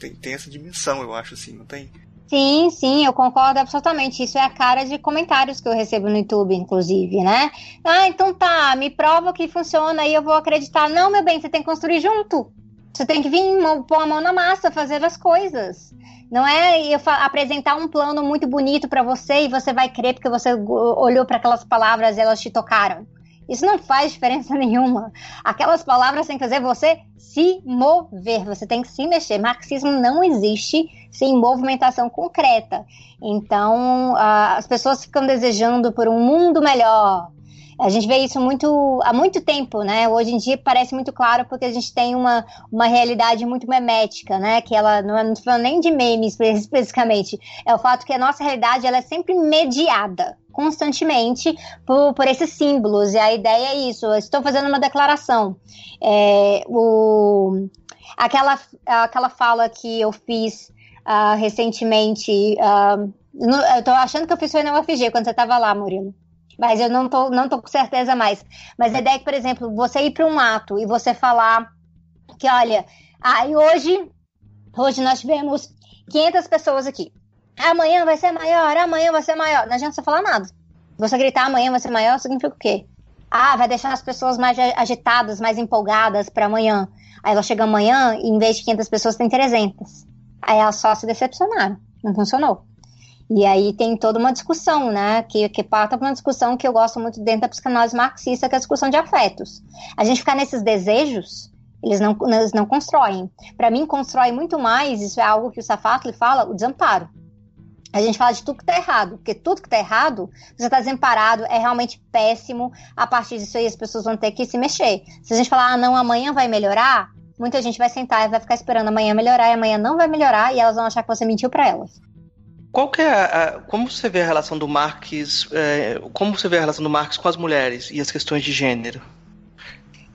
tem, tem essa dimensão, eu acho, assim, não tem? Sim, sim, eu concordo absolutamente. Isso é a cara de comentários que eu recebo no YouTube, inclusive, né? Ah, então tá, me prova que funciona e eu vou acreditar. Não, meu bem, você tem que construir junto. Você tem que vir pôr a mão na massa, fazer as coisas. Não é eu apresentar um plano muito bonito para você e você vai crer porque você olhou para aquelas palavras e elas te tocaram. Isso não faz diferença nenhuma. Aquelas palavras têm que fazer você se mover, você tem que se mexer. Marxismo não existe sem movimentação concreta. Então, as pessoas ficam desejando por um mundo melhor. A gente vê isso muito há muito tempo, né? Hoje em dia parece muito claro porque a gente tem uma, uma realidade muito memética, né? Que ela não, é, não falando nem de memes especificamente, é o fato que a nossa realidade ela é sempre mediada constantemente por, por esses símbolos. E a ideia é isso. Eu estou fazendo uma declaração. É, o, aquela, aquela fala que eu fiz uh, recentemente. Uh, no, eu estou achando que eu fiz foi na UFG quando você estava lá, Murilo. Mas eu não tô, não tô com certeza mais. Mas a ideia é que, por exemplo, você ir para um ato e você falar que, olha, aí hoje, hoje nós tivemos 500 pessoas aqui. Amanhã vai ser maior, amanhã vai ser maior. Não adianta você falar nada. Você gritar amanhã vai ser maior significa o quê? Ah, vai deixar as pessoas mais agitadas, mais empolgadas para amanhã. Aí ela chega amanhã e em vez de 500 pessoas tem 300. Aí elas só se decepcionaram. Não funcionou. E aí tem toda uma discussão, né? Que, que parta para uma discussão que eu gosto muito dentro da psicanálise marxista, que é a discussão de afetos. A gente ficar nesses desejos, eles não, eles não constroem. Para mim, constrói muito mais, isso é algo que o Safatli fala, o desamparo a gente fala de tudo que tá errado, porque tudo que tá errado, você tá desamparado, é realmente péssimo. A partir disso aí, as pessoas vão ter que se mexer. Se a gente falar, ah, não, amanhã vai melhorar, muita gente vai sentar e vai ficar esperando amanhã melhorar, e amanhã não vai melhorar, e elas vão achar que você mentiu para elas. qual que é a, como você vê a relação do Marx, é, como você vê a relação do Marx com as mulheres e as questões de gênero?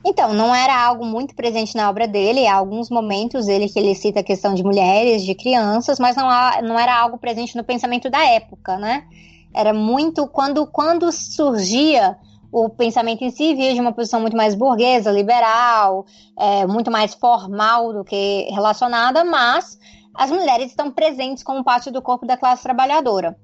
Então, não era algo muito presente na obra dele. Há alguns momentos ele que ele cita a questão de mulheres, de crianças, mas não, há, não era algo presente no pensamento da época, né? Era muito quando quando surgia o pensamento em si via de uma posição muito mais burguesa, liberal, é, muito mais formal do que relacionada, mas as mulheres estão presentes como parte do corpo da classe trabalhadora.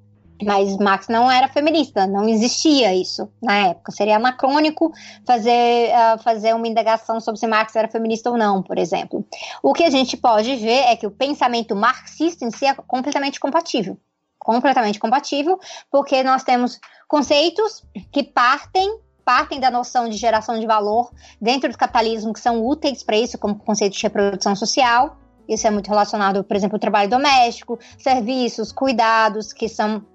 Mas Marx não era feminista, não existia isso na época. Seria anacrônico fazer, uh, fazer uma indagação sobre se Marx era feminista ou não, por exemplo. O que a gente pode ver é que o pensamento marxista em si é completamente compatível. Completamente compatível, porque nós temos conceitos que partem partem da noção de geração de valor dentro do capitalismo que são úteis para isso, como conceito de reprodução social, isso é muito relacionado, por exemplo, ao trabalho doméstico, serviços, cuidados, que são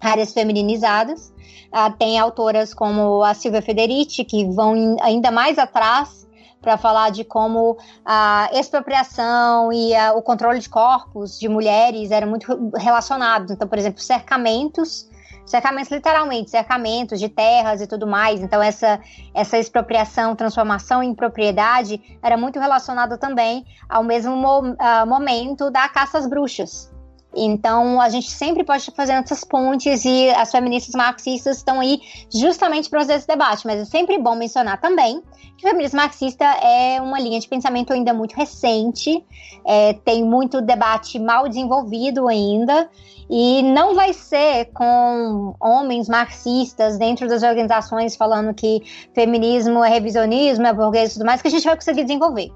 áreas femininizadas. Ah, tem autoras como a Silvia Federici, que vão ainda mais atrás para falar de como a expropriação e a, o controle de corpos de mulheres eram muito relacionados. Então, por exemplo, cercamentos cercamentos literalmente, cercamentos de terras e tudo mais. Então essa essa expropriação, transformação em propriedade era muito relacionada também ao mesmo mo momento da caça às bruxas. Então, a gente sempre pode estar fazendo essas pontes e as feministas marxistas estão aí justamente para fazer esse debate. Mas é sempre bom mencionar também que o feminismo marxista é uma linha de pensamento ainda muito recente, é, tem muito debate mal desenvolvido ainda, e não vai ser com homens marxistas dentro das organizações falando que feminismo é revisionismo, é burguês e tudo mais, que a gente vai conseguir desenvolver.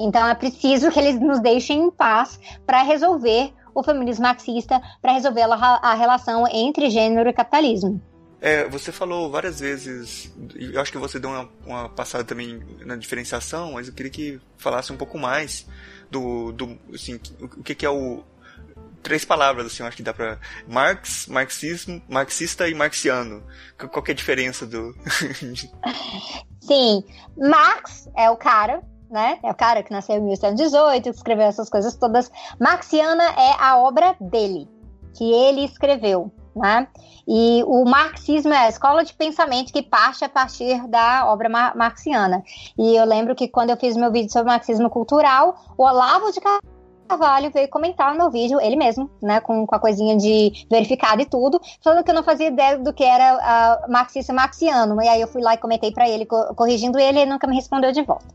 Então é preciso que eles nos deixem em paz para resolver o feminismo marxista, para resolver a, relação entre gênero e capitalismo. É, você falou várias vezes, eu acho que você deu uma, uma, passada também na diferenciação, mas eu queria que falasse um pouco mais do, do assim, o que, que é o, três palavras, assim, eu acho que dá pra. Marx, marxismo, marxista e marxiano. Qual que é a diferença do. Sim, Marx é o cara, né? É o cara que nasceu em 1818, que escreveu essas coisas todas. Marxiana é a obra dele, que ele escreveu. Né? E o marxismo é a escola de pensamento que parte a partir da obra marxiana. E eu lembro que quando eu fiz meu vídeo sobre marxismo cultural, o Olavo de Carvalho Carvalho veio comentar no meu vídeo, ele mesmo, né, com, com a coisinha de verificado e tudo, falando que eu não fazia ideia do que era uh, marxista marxiano. E aí eu fui lá e comentei para ele, co corrigindo ele, ele nunca me respondeu de volta.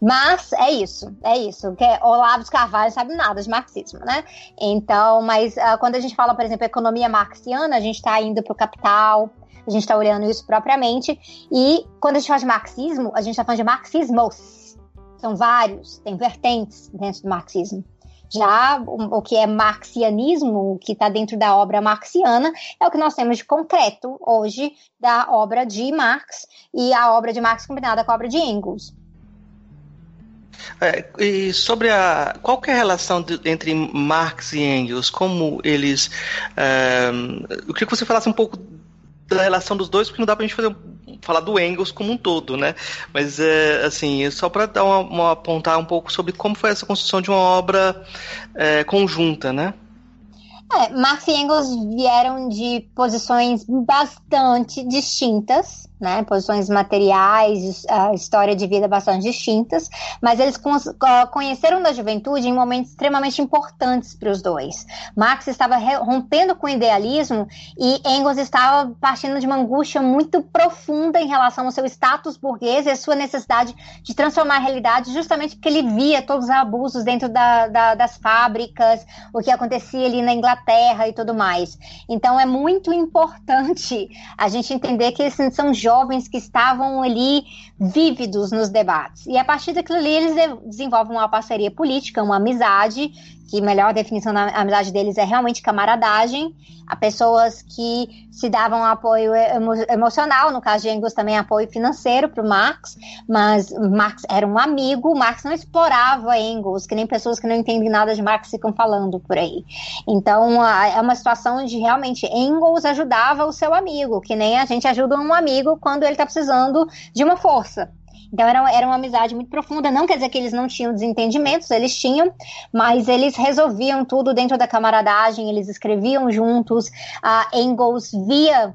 Mas é isso, é isso. Que é, Olavo de Carvalho sabe nada de marxismo, né? Então, mas uh, quando a gente fala, por exemplo, economia marxiana, a gente está indo para o capital, a gente está olhando isso propriamente. E quando a gente fala de marxismo, a gente está falando de marxismos. São vários, tem vertentes dentro do marxismo. Já o, que é marxianismo, o que está dentro da obra marxiana, é o que nós temos de concreto hoje da obra de Marx e a obra de Marx combinada com a obra de Engels. É, e sobre a qual é a relação de, entre Marx e Engels, como eles, é, eu queria que você falasse um pouco da relação dos dois, porque não dá pra gente fazer, falar do Engels como um todo, né? Mas, é, assim, só para dar uma, uma, apontar um pouco sobre como foi essa construção de uma obra é, conjunta, né? É, Marx e Engels vieram de posições bastante distintas, né? Posições materiais, a história de vida bastante distintas, mas eles conheceram da juventude em momentos extremamente importantes para os dois. Marx estava rompendo com o idealismo e Engels estava partindo de uma angústia muito profunda em relação ao seu status burguês e a sua necessidade de transformar a realidade, justamente porque ele via todos os abusos dentro da, da, das fábricas, o que acontecia ali na Inglaterra e tudo mais. Então é muito importante a gente entender que esses são jovens jovens que estavam ali vívidos nos debates. E a partir daquilo ali, eles desenvolvem uma parceria política, uma amizade, que melhor definição da amizade deles é realmente camaradagem, a pessoas que se davam apoio emo emocional, no caso de Engels também apoio financeiro para o Marx, mas Marx era um amigo, Marx não explorava Engels, que nem pessoas que não entendem nada de Marx ficam falando por aí. Então é uma situação onde realmente Engels ajudava o seu amigo, que nem a gente ajuda um amigo quando ele está precisando de uma força. Então era, era uma amizade muito profunda. Não quer dizer que eles não tinham desentendimentos, eles tinham, mas eles resolviam tudo dentro da camaradagem, eles escreviam juntos. A Engels via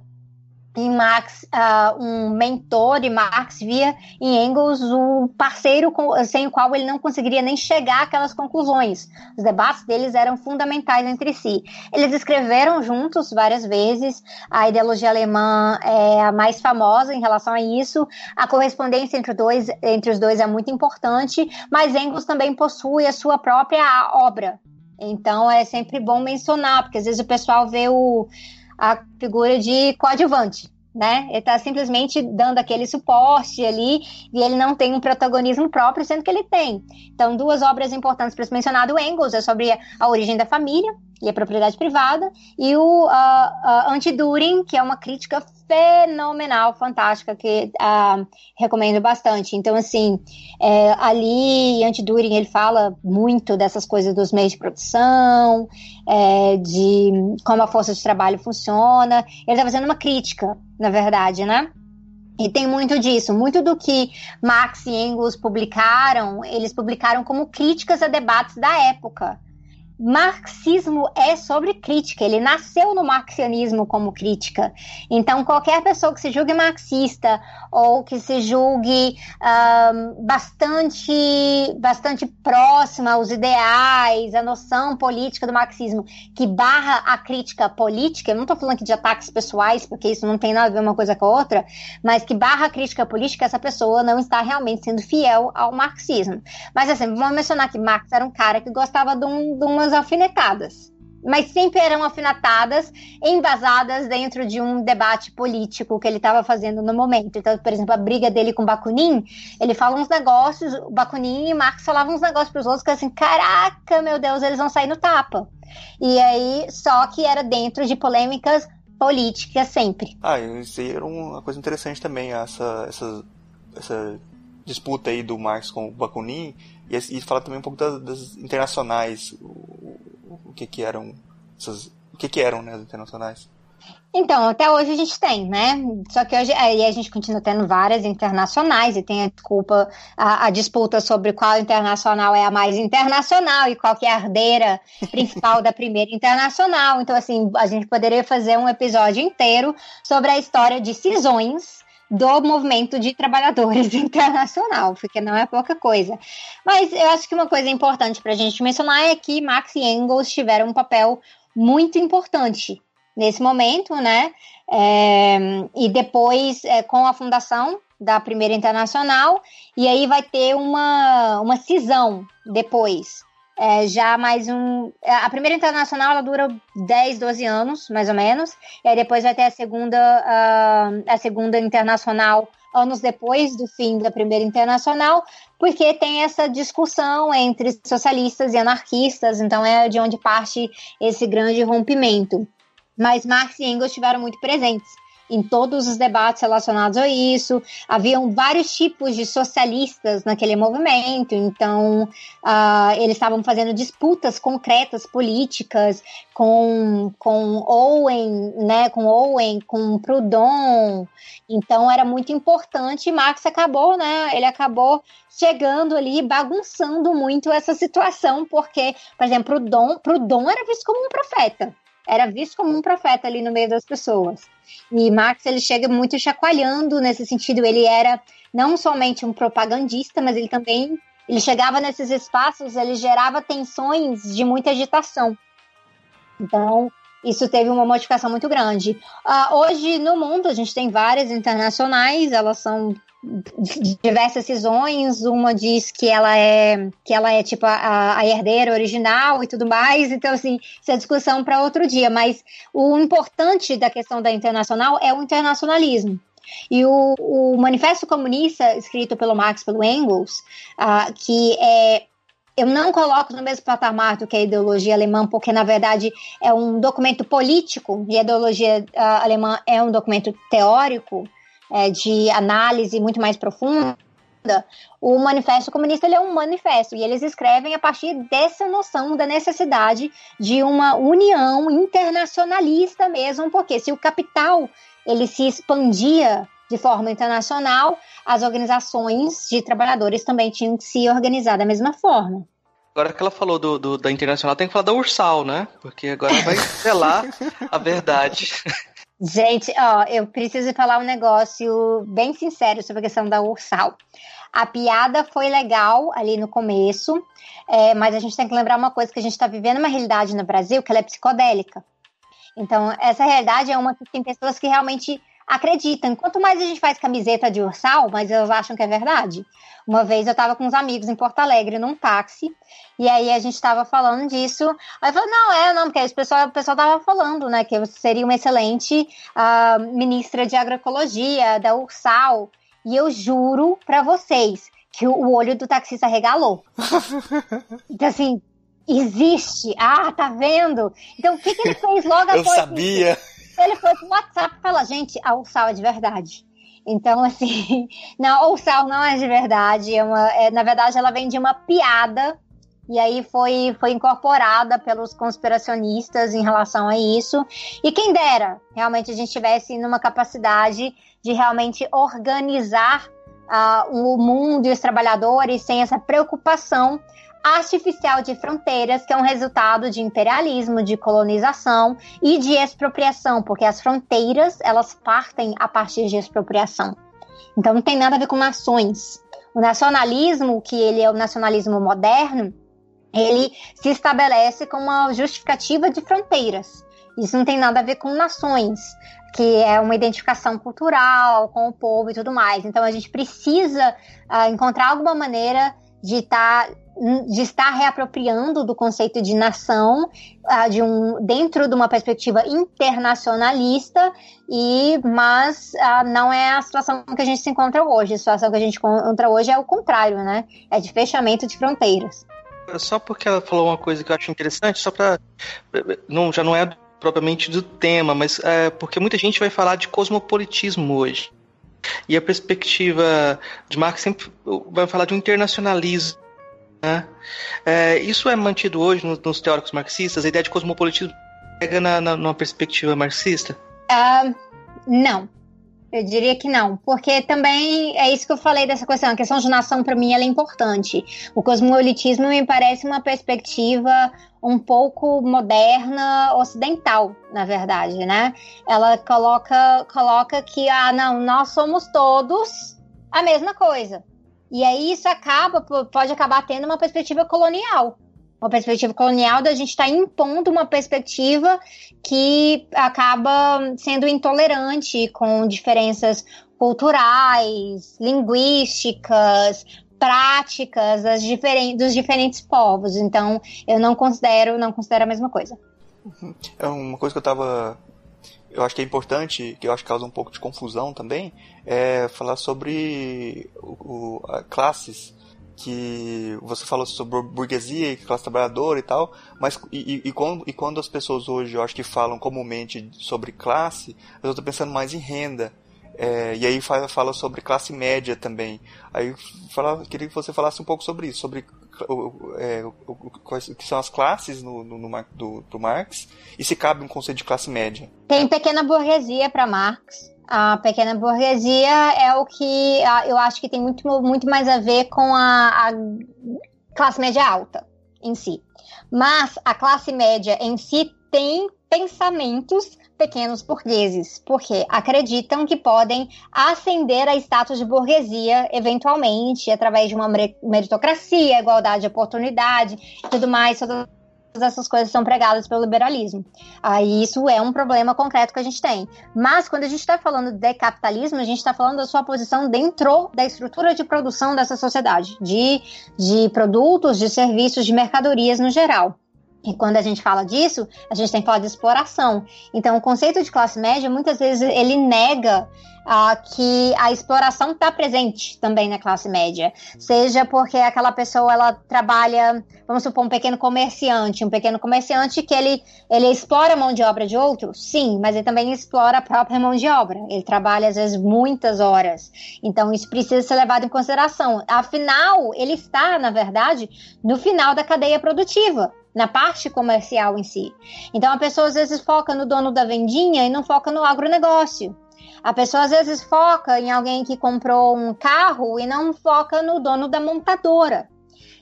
em Marx uh, um mentor e Marx via em Engels um parceiro com, sem o qual ele não conseguiria nem chegar àquelas conclusões. Os debates deles eram fundamentais entre si. Eles escreveram juntos várias vezes. A ideologia alemã é a mais famosa em relação a isso. A correspondência entre, dois, entre os dois é muito importante, mas Engels também possui a sua própria obra. Então é sempre bom mencionar, porque às vezes o pessoal vê o a figura de coadjuvante, né? Ele está simplesmente dando aquele suporte ali e ele não tem um protagonismo próprio, sendo que ele tem. Então, duas obras importantes para ser mencionado, Engels é sobre a origem da família, e a propriedade privada, e o uh, uh, Anti-During, que é uma crítica fenomenal, fantástica, que uh, recomendo bastante. Então, assim, é, ali, Anti-During, ele fala muito dessas coisas dos meios de produção, é, de como a força de trabalho funciona. Ele está fazendo uma crítica, na verdade, né? E tem muito disso, muito do que Marx e Engels publicaram, eles publicaram como críticas a debates da época marxismo é sobre crítica, ele nasceu no marxianismo como crítica. Então, qualquer pessoa que se julgue marxista ou que se julgue um, bastante, bastante próxima aos ideais, à noção política do marxismo, que barra a crítica política, eu não estou falando aqui de ataques pessoais, porque isso não tem nada a ver uma coisa com a outra, mas que barra a crítica política, essa pessoa não está realmente sendo fiel ao marxismo. Mas assim, vamos mencionar que Marx era um cara que gostava de, um, de uma umas alfinetadas. Mas sempre eram alfinetadas embasadas dentro de um debate político que ele estava fazendo no momento. Então, por exemplo, a briga dele com Bakunin, ele fala uns negócios, o Bakunin e Marx falavam uns negócios para os outros que assim, caraca, meu Deus, eles vão sair no tapa. E aí, só que era dentro de polêmicas políticas sempre. Ah, isso aí era uma coisa interessante também, essa, essa, essa disputa aí do Marx com o Bakunin, e, e falar também um pouco das, das internacionais, o, o, que que eram essas, o que que eram né, as internacionais. Então, até hoje a gente tem, né? Só que hoje aí a gente continua tendo várias internacionais e tem a desculpa, a, a, disputa sobre qual internacional é a mais internacional e qual que é a herdeira principal da primeira internacional. Então, assim, a gente poderia fazer um episódio inteiro sobre a história de cisões do movimento de trabalhadores internacional, porque não é pouca coisa. Mas eu acho que uma coisa importante para a gente mencionar é que Marx e Engels tiveram um papel muito importante nesse momento, né? É, e depois, é, com a fundação da Primeira Internacional, e aí vai ter uma, uma cisão depois é, já mais um. A primeira internacional ela dura 10, 12 anos, mais ou menos. E aí depois vai ter a segunda, uh, a segunda internacional anos depois do fim da primeira internacional, porque tem essa discussão entre socialistas e anarquistas, então é de onde parte esse grande rompimento. Mas Marx e Engels estiveram muito presentes em todos os debates relacionados a isso. Haviam vários tipos de socialistas naquele movimento, então uh, eles estavam fazendo disputas concretas políticas com, com Owen, né, com Owen, com Proudhon. Então era muito importante. E Marx acabou, né? Ele acabou chegando ali, bagunçando muito essa situação, porque, por exemplo, Proudhon, Proudhon era visto como um profeta era visto como um profeta ali no meio das pessoas. E Marx ele chega muito chacoalhando nesse sentido. Ele era não somente um propagandista, mas ele também ele chegava nesses espaços, ele gerava tensões de muita agitação. Então isso teve uma modificação muito grande. Uh, hoje no mundo a gente tem várias internacionais, elas são diversas cisões, uma diz que ela é que ela é tipo a, a herdeira original e tudo mais, então assim, isso é discussão para outro dia, mas o importante da questão da internacional é o internacionalismo. E o, o Manifesto Comunista, escrito pelo Marx pelo Engels, uh, que é eu não coloco no mesmo patamar do que a ideologia alemã, porque na verdade é um documento político e a ideologia uh, alemã é um documento teórico é, de análise muito mais profunda, o Manifesto Comunista é um manifesto e eles escrevem a partir dessa noção da necessidade de uma união internacionalista mesmo, porque se o capital ele se expandia de forma internacional, as organizações de trabalhadores também tinham que se organizar da mesma forma. Agora que ela falou do, do, da internacional, tem que falar da Ursal, né? Porque agora vai revelar a verdade. Gente, ó, eu preciso falar um negócio bem sincero sobre a questão da Ursal. A piada foi legal ali no começo, é, mas a gente tem que lembrar uma coisa, que a gente está vivendo uma realidade no Brasil que ela é psicodélica. Então, essa realidade é uma que tem pessoas que realmente acreditam. Quanto mais a gente faz camiseta de ursal, mas eles acham que é verdade. Uma vez eu estava com uns amigos em Porto Alegre num táxi, e aí a gente estava falando disso. Aí eu falei, não, é, não, porque o pessoal, o pessoal tava falando, né, que eu seria uma excelente uh, ministra de agroecologia da Ursal. E eu juro para vocês que o olho do taxista regalou. então, assim, existe. Ah, tá vendo? Então, o que, que ele fez logo após Eu sabia. Isso? Ele foi pro WhatsApp e falou, gente, a Ursal é de verdade. Então, assim, não, a Ursal não é de verdade. É uma, é, na verdade, ela vem de uma piada e aí foi, foi incorporada pelos conspiracionistas em relação a isso. E quem dera realmente a gente tivesse numa capacidade de realmente organizar uh, o mundo e os trabalhadores sem essa preocupação artificial de fronteiras, que é um resultado de imperialismo, de colonização e de expropriação, porque as fronteiras elas partem a partir de expropriação. Então não tem nada a ver com nações. O nacionalismo, que ele é o nacionalismo moderno, ele se estabelece com uma justificativa de fronteiras. Isso não tem nada a ver com nações, que é uma identificação cultural com o povo e tudo mais. Então a gente precisa uh, encontrar alguma maneira de estar tá de estar reapropriando do conceito de nação uh, de um, dentro de uma perspectiva internacionalista, e mas uh, não é a situação que a gente se encontra hoje. A situação que a gente encontra hoje é o contrário, né? É de fechamento de fronteiras. Só porque ela falou uma coisa que eu acho interessante, só para não já não é propriamente do tema, mas é porque muita gente vai falar de cosmopolitismo hoje. E a perspectiva de Marx sempre vai falar de um internacionalismo né? É, isso é mantido hoje nos, nos, teóricos marxistas? A ideia de cosmopolitismo pega na, na, numa perspectiva marxista? Uh, não. Eu diria que não, porque também é isso que eu falei dessa questão. A questão de nação, para mim, ela é importante. O cosmopolitismo me parece uma perspectiva um pouco moderna, ocidental, na verdade, né? Ela coloca, coloca que, ah, não, nós somos todos a mesma coisa. E aí isso acaba, pode acabar tendo uma perspectiva colonial. Uma perspectiva colonial da gente estar tá impondo uma perspectiva que acaba sendo intolerante com diferenças culturais, linguísticas, práticas das diferen dos diferentes povos. Então, eu não considero, não considero a mesma coisa. É uma coisa que eu estava eu acho que é importante, que eu acho que causa um pouco de confusão também, é falar sobre o, o classes que você falou sobre burguesia classe trabalhadora e tal, mas e, e, quando, e quando as pessoas hoje eu acho que falam comumente sobre classe, eu estou pensando mais em renda. É, e aí fala, fala, sobre classe média também. Aí fala, queria que você falasse um pouco sobre isso, sobre o, é, que são as classes no, no, no do, do, Marx e se cabe um conceito de classe média. Tem pequena burguesia para Marx. A pequena burguesia é o que eu acho que tem muito, muito mais a ver com a, a classe média alta em si. Mas a classe média em si tem pensamentos pequenos burgueses, porque acreditam que podem ascender a status de burguesia eventualmente através de uma meritocracia, igualdade de oportunidade tudo mais, todas essas coisas são pregadas pelo liberalismo. Aí isso é um problema concreto que a gente tem. Mas quando a gente está falando de capitalismo, a gente está falando da sua posição dentro da estrutura de produção dessa sociedade, de, de produtos, de serviços, de mercadorias no geral. E quando a gente fala disso, a gente tem que falar de exploração. Então, o conceito de classe média, muitas vezes, ele nega ah, que a exploração está presente também na classe média. Seja porque aquela pessoa, ela trabalha, vamos supor, um pequeno comerciante. Um pequeno comerciante que ele, ele explora a mão de obra de outro? Sim, mas ele também explora a própria mão de obra. Ele trabalha, às vezes, muitas horas. Então, isso precisa ser levado em consideração. Afinal, ele está, na verdade, no final da cadeia produtiva na parte comercial em si. Então a pessoa às vezes foca no dono da vendinha e não foca no agronegócio. A pessoa às vezes foca em alguém que comprou um carro e não foca no dono da montadora.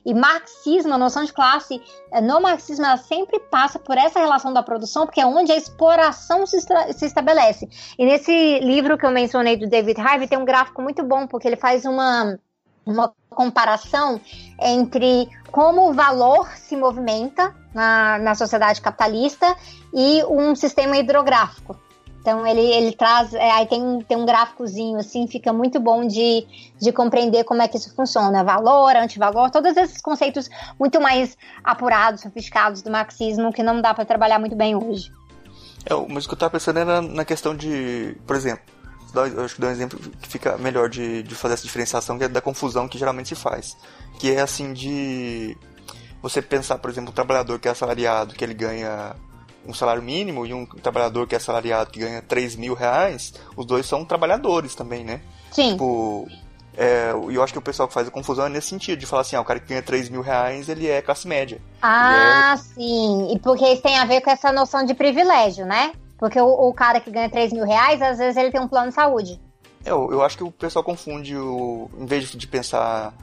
E marxismo, a noção de classe, eh, no marxismo, ela sempre passa por essa relação da produção, porque é onde a exploração se, se estabelece. E nesse livro que eu mencionei do David Harvey, tem um gráfico muito bom, porque ele faz uma, uma comparação entre como o valor se movimenta na, na sociedade capitalista e um sistema hidrográfico. Então ele, ele traz, é, aí tem, tem um gráficozinho assim, fica muito bom de, de compreender como é que isso funciona. Valor, antivalor, todos esses conceitos muito mais apurados, sofisticados do marxismo que não dá para trabalhar muito bem hoje. É, mas o que eu estava pensando era na questão de, por exemplo, eu acho que dá um exemplo que fica melhor de, de fazer essa diferenciação, que é da confusão que geralmente se faz. Que é assim de você pensar, por exemplo, um trabalhador que é assalariado, que ele ganha um salário mínimo e um trabalhador que é assalariado que ganha 3 mil reais, os dois são trabalhadores também, né? Sim. Tipo, é, eu acho que o pessoal que faz a confusão é nesse sentido, de falar assim, ah, o cara que ganha 3 mil reais, ele é classe média. Ah, é... sim. E porque isso tem a ver com essa noção de privilégio, né? Porque o, o, cara que ganha 3 mil reais, às vezes ele tem um plano de saúde. Eu, eu acho que o pessoal confunde o. Em vez de pensar.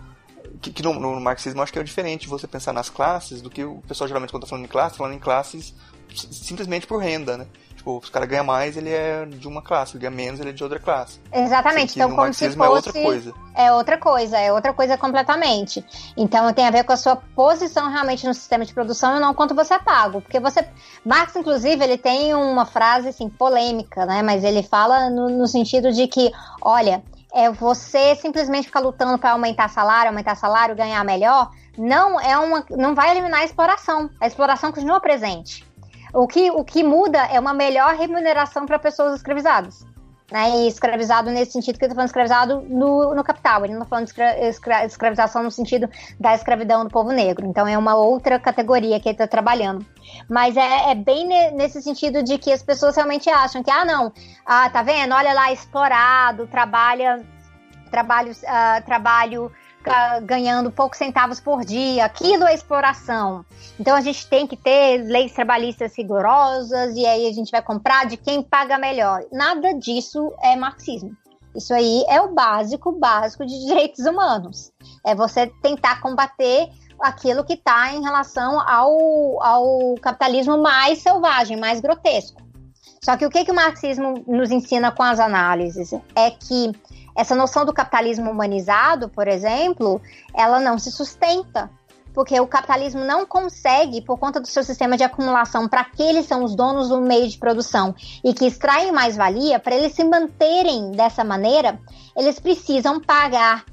Que, que no, no, marxismo acho que é diferente você pensar nas classes do que o pessoal geralmente quando tá falando em classe, falando em classes simplesmente por renda, né? Tipo, se o cara ganha mais, ele é de uma classe, ganha menos, ele é de outra classe. Exatamente. Então, como se fosse... é outra coisa. É outra coisa, é outra coisa completamente. Então, tem a ver com a sua posição realmente no sistema de produção e não quanto você é pago. Porque você... Marx, inclusive, ele tem uma frase, assim, polêmica, né? Mas ele fala no, no sentido de que, olha, é você simplesmente ficar lutando para aumentar salário, aumentar salário, ganhar melhor, não é uma, não vai eliminar a exploração. A exploração continua presente. O que, o que muda é uma melhor remuneração para pessoas escravizadas. Né, e escravizado nesse sentido que eu estou falando escravizado no, no capital, ele não está falando de escra, escra, escravização no sentido da escravidão do povo negro. Então é uma outra categoria que ele está trabalhando. Mas é, é bem ne, nesse sentido de que as pessoas realmente acham que, ah, não, ah, tá vendo? Olha lá, explorado, trabalha, trabalho, uh, trabalho ganhando poucos centavos por dia. Aquilo é exploração. Então a gente tem que ter leis trabalhistas rigorosas e aí a gente vai comprar de quem paga melhor. Nada disso é marxismo. Isso aí é o básico, básico de direitos humanos. É você tentar combater aquilo que está em relação ao, ao capitalismo mais selvagem, mais grotesco. Só que o que, que o marxismo nos ensina com as análises? É que essa noção do capitalismo humanizado, por exemplo, ela não se sustenta. Porque o capitalismo não consegue, por conta do seu sistema de acumulação, para que eles são os donos do meio de produção e que extraem mais valia, para eles se manterem dessa maneira, eles precisam pagar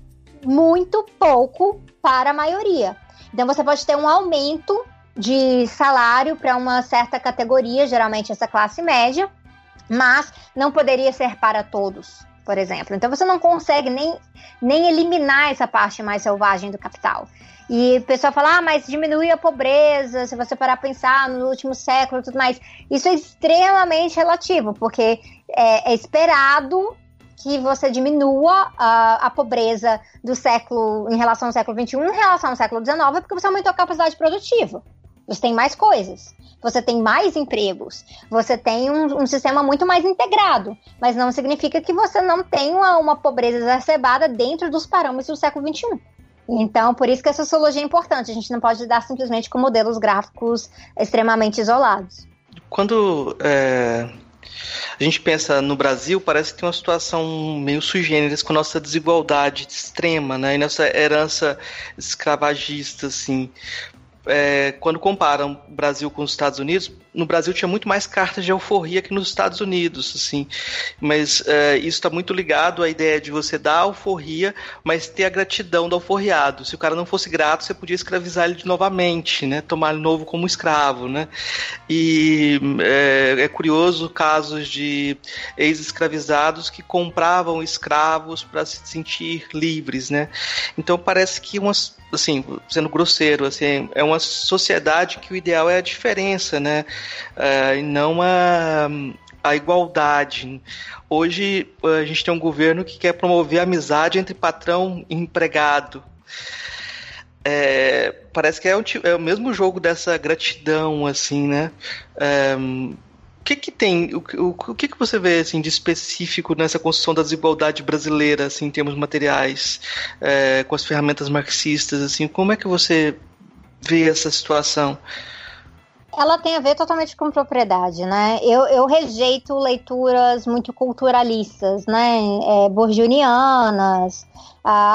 muito pouco para a maioria. Então você pode ter um aumento de salário para uma certa categoria, geralmente essa classe média, mas não poderia ser para todos por exemplo. Então você não consegue nem, nem eliminar essa parte mais selvagem do capital. E o pessoal fala, ah, mas diminui a pobreza, se você parar a pensar no último século e tudo mais. Isso é extremamente relativo, porque é, é esperado que você diminua a, a, pobreza do século em relação ao século XXI em relação ao século XIX, porque você aumentou a capacidade produtiva. Você tem mais coisas você tem mais empregos, você tem um, um, sistema muito mais integrado, mas não significa que você não tenha uma pobreza exacerbada dentro dos parâmetros do século XXI. Então, por isso que a sociologia é importante. A gente não pode lidar simplesmente com modelos gráficos extremamente isolados. Quando é, a gente pensa no Brasil, parece que tem uma situação meio sui generis com nossa desigualdade extrema, né? E nossa herança escravagista, assim é, quando comparam o Brasil com os Estados Unidos, no Brasil tinha muito mais cartas de euforia que nos Estados Unidos, assim. Mas é, isso está muito ligado à ideia de você dar a euforia, mas ter a gratidão do alforriado. Se o cara não fosse grato, você podia escravizar ele novamente, né? Tomar ele novo como escravo, né? E é, é curioso casos de ex-escravizados que compravam escravos para se sentir livres, né? Então parece que umas assim, sendo grosseiro, assim, é uma sociedade que o ideal é a diferença, né? Uh, e não a, a igualdade. Hoje a gente tem um governo que quer promover a amizade entre patrão e empregado. É, parece que é o, é o, mesmo jogo dessa gratidão, assim, né? É, que que tem, o, o, o, que que você vê assim de específico nessa construção da desigualdade brasileira, assim, em termos materiais, é, com as ferramentas marxistas, assim, como é que você vê essa situação? Ela tem a ver totalmente com propriedade, né? Eu, eu rejeito leituras muito culturalistas, né? É,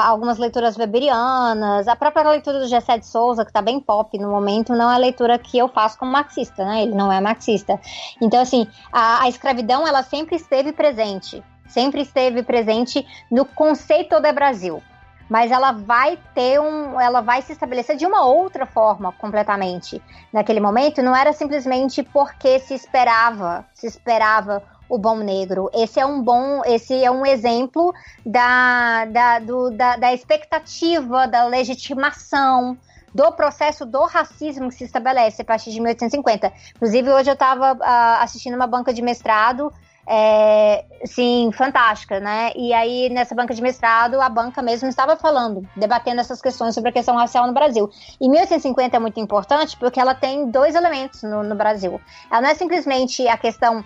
algumas leituras weberianas, a própria leitura do Gessé de Souza, que está bem pop no momento, não é a leitura que eu faço como marxista, né? Ele não é marxista. Então, assim, a, a escravidão, ela sempre esteve presente, sempre esteve presente no conceito de Brasil mas ela vai ter um, ela vai se estabelecer de uma outra forma completamente. Naquele momento não era simplesmente porque se esperava, se esperava o bom negro. Esse é um bom, esse é um exemplo da, da, do, da, da expectativa, da legitimação, do processo do racismo que se estabelece a partir de 1850. Inclusive, hoje eu estava uh, ah, assistindo uma banca de mestrado é, sim, fantástica, né? E aí, nessa banca de mestrado, a banca mesmo estava falando, debatendo essas questões sobre a questão racial no Brasil. E 1850 é muito importante porque ela tem dois elementos no, no Brasil. Ela não é simplesmente a questão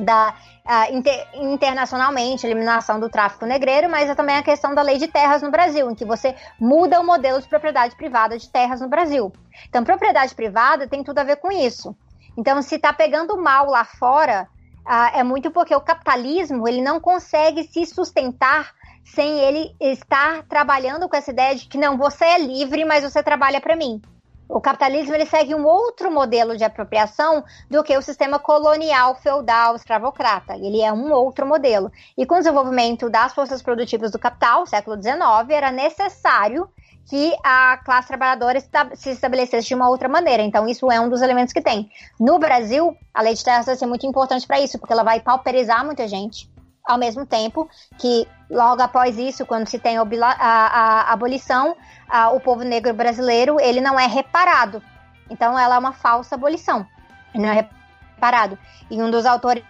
da uh, inter, internacionalmente, eliminação do tráfico negreiro, mas é também a questão da lei de terras no Brasil, em que você muda o modelo de propriedade privada de terras no Brasil. Então, propriedade privada tem tudo a ver com isso. Então, se está pegando mal lá fora, ah, é muito porque o capitalismo ele não consegue se sustentar sem ele estar trabalhando com essa ideia de que não, você é livre, mas você trabalha para mim. O capitalismo ele segue um outro modelo de apropriação do que o sistema colonial, feudal, escravocrata. Ele é um outro modelo. E com o desenvolvimento das forças produtivas do capital, século XIX, era necessário que a classe trabalhadora se estabelecesse de uma outra maneira. Então, isso é um dos elementos que tem. No Brasil, a lei de terras vai ser muito importante para isso, porque ela vai pauperizar muita gente, ao mesmo tempo que, logo após isso, quando se tem a, a, a abolição, a, o povo negro brasileiro ele não é reparado. Então, ela é uma falsa abolição. Não é reparado. E um dos autores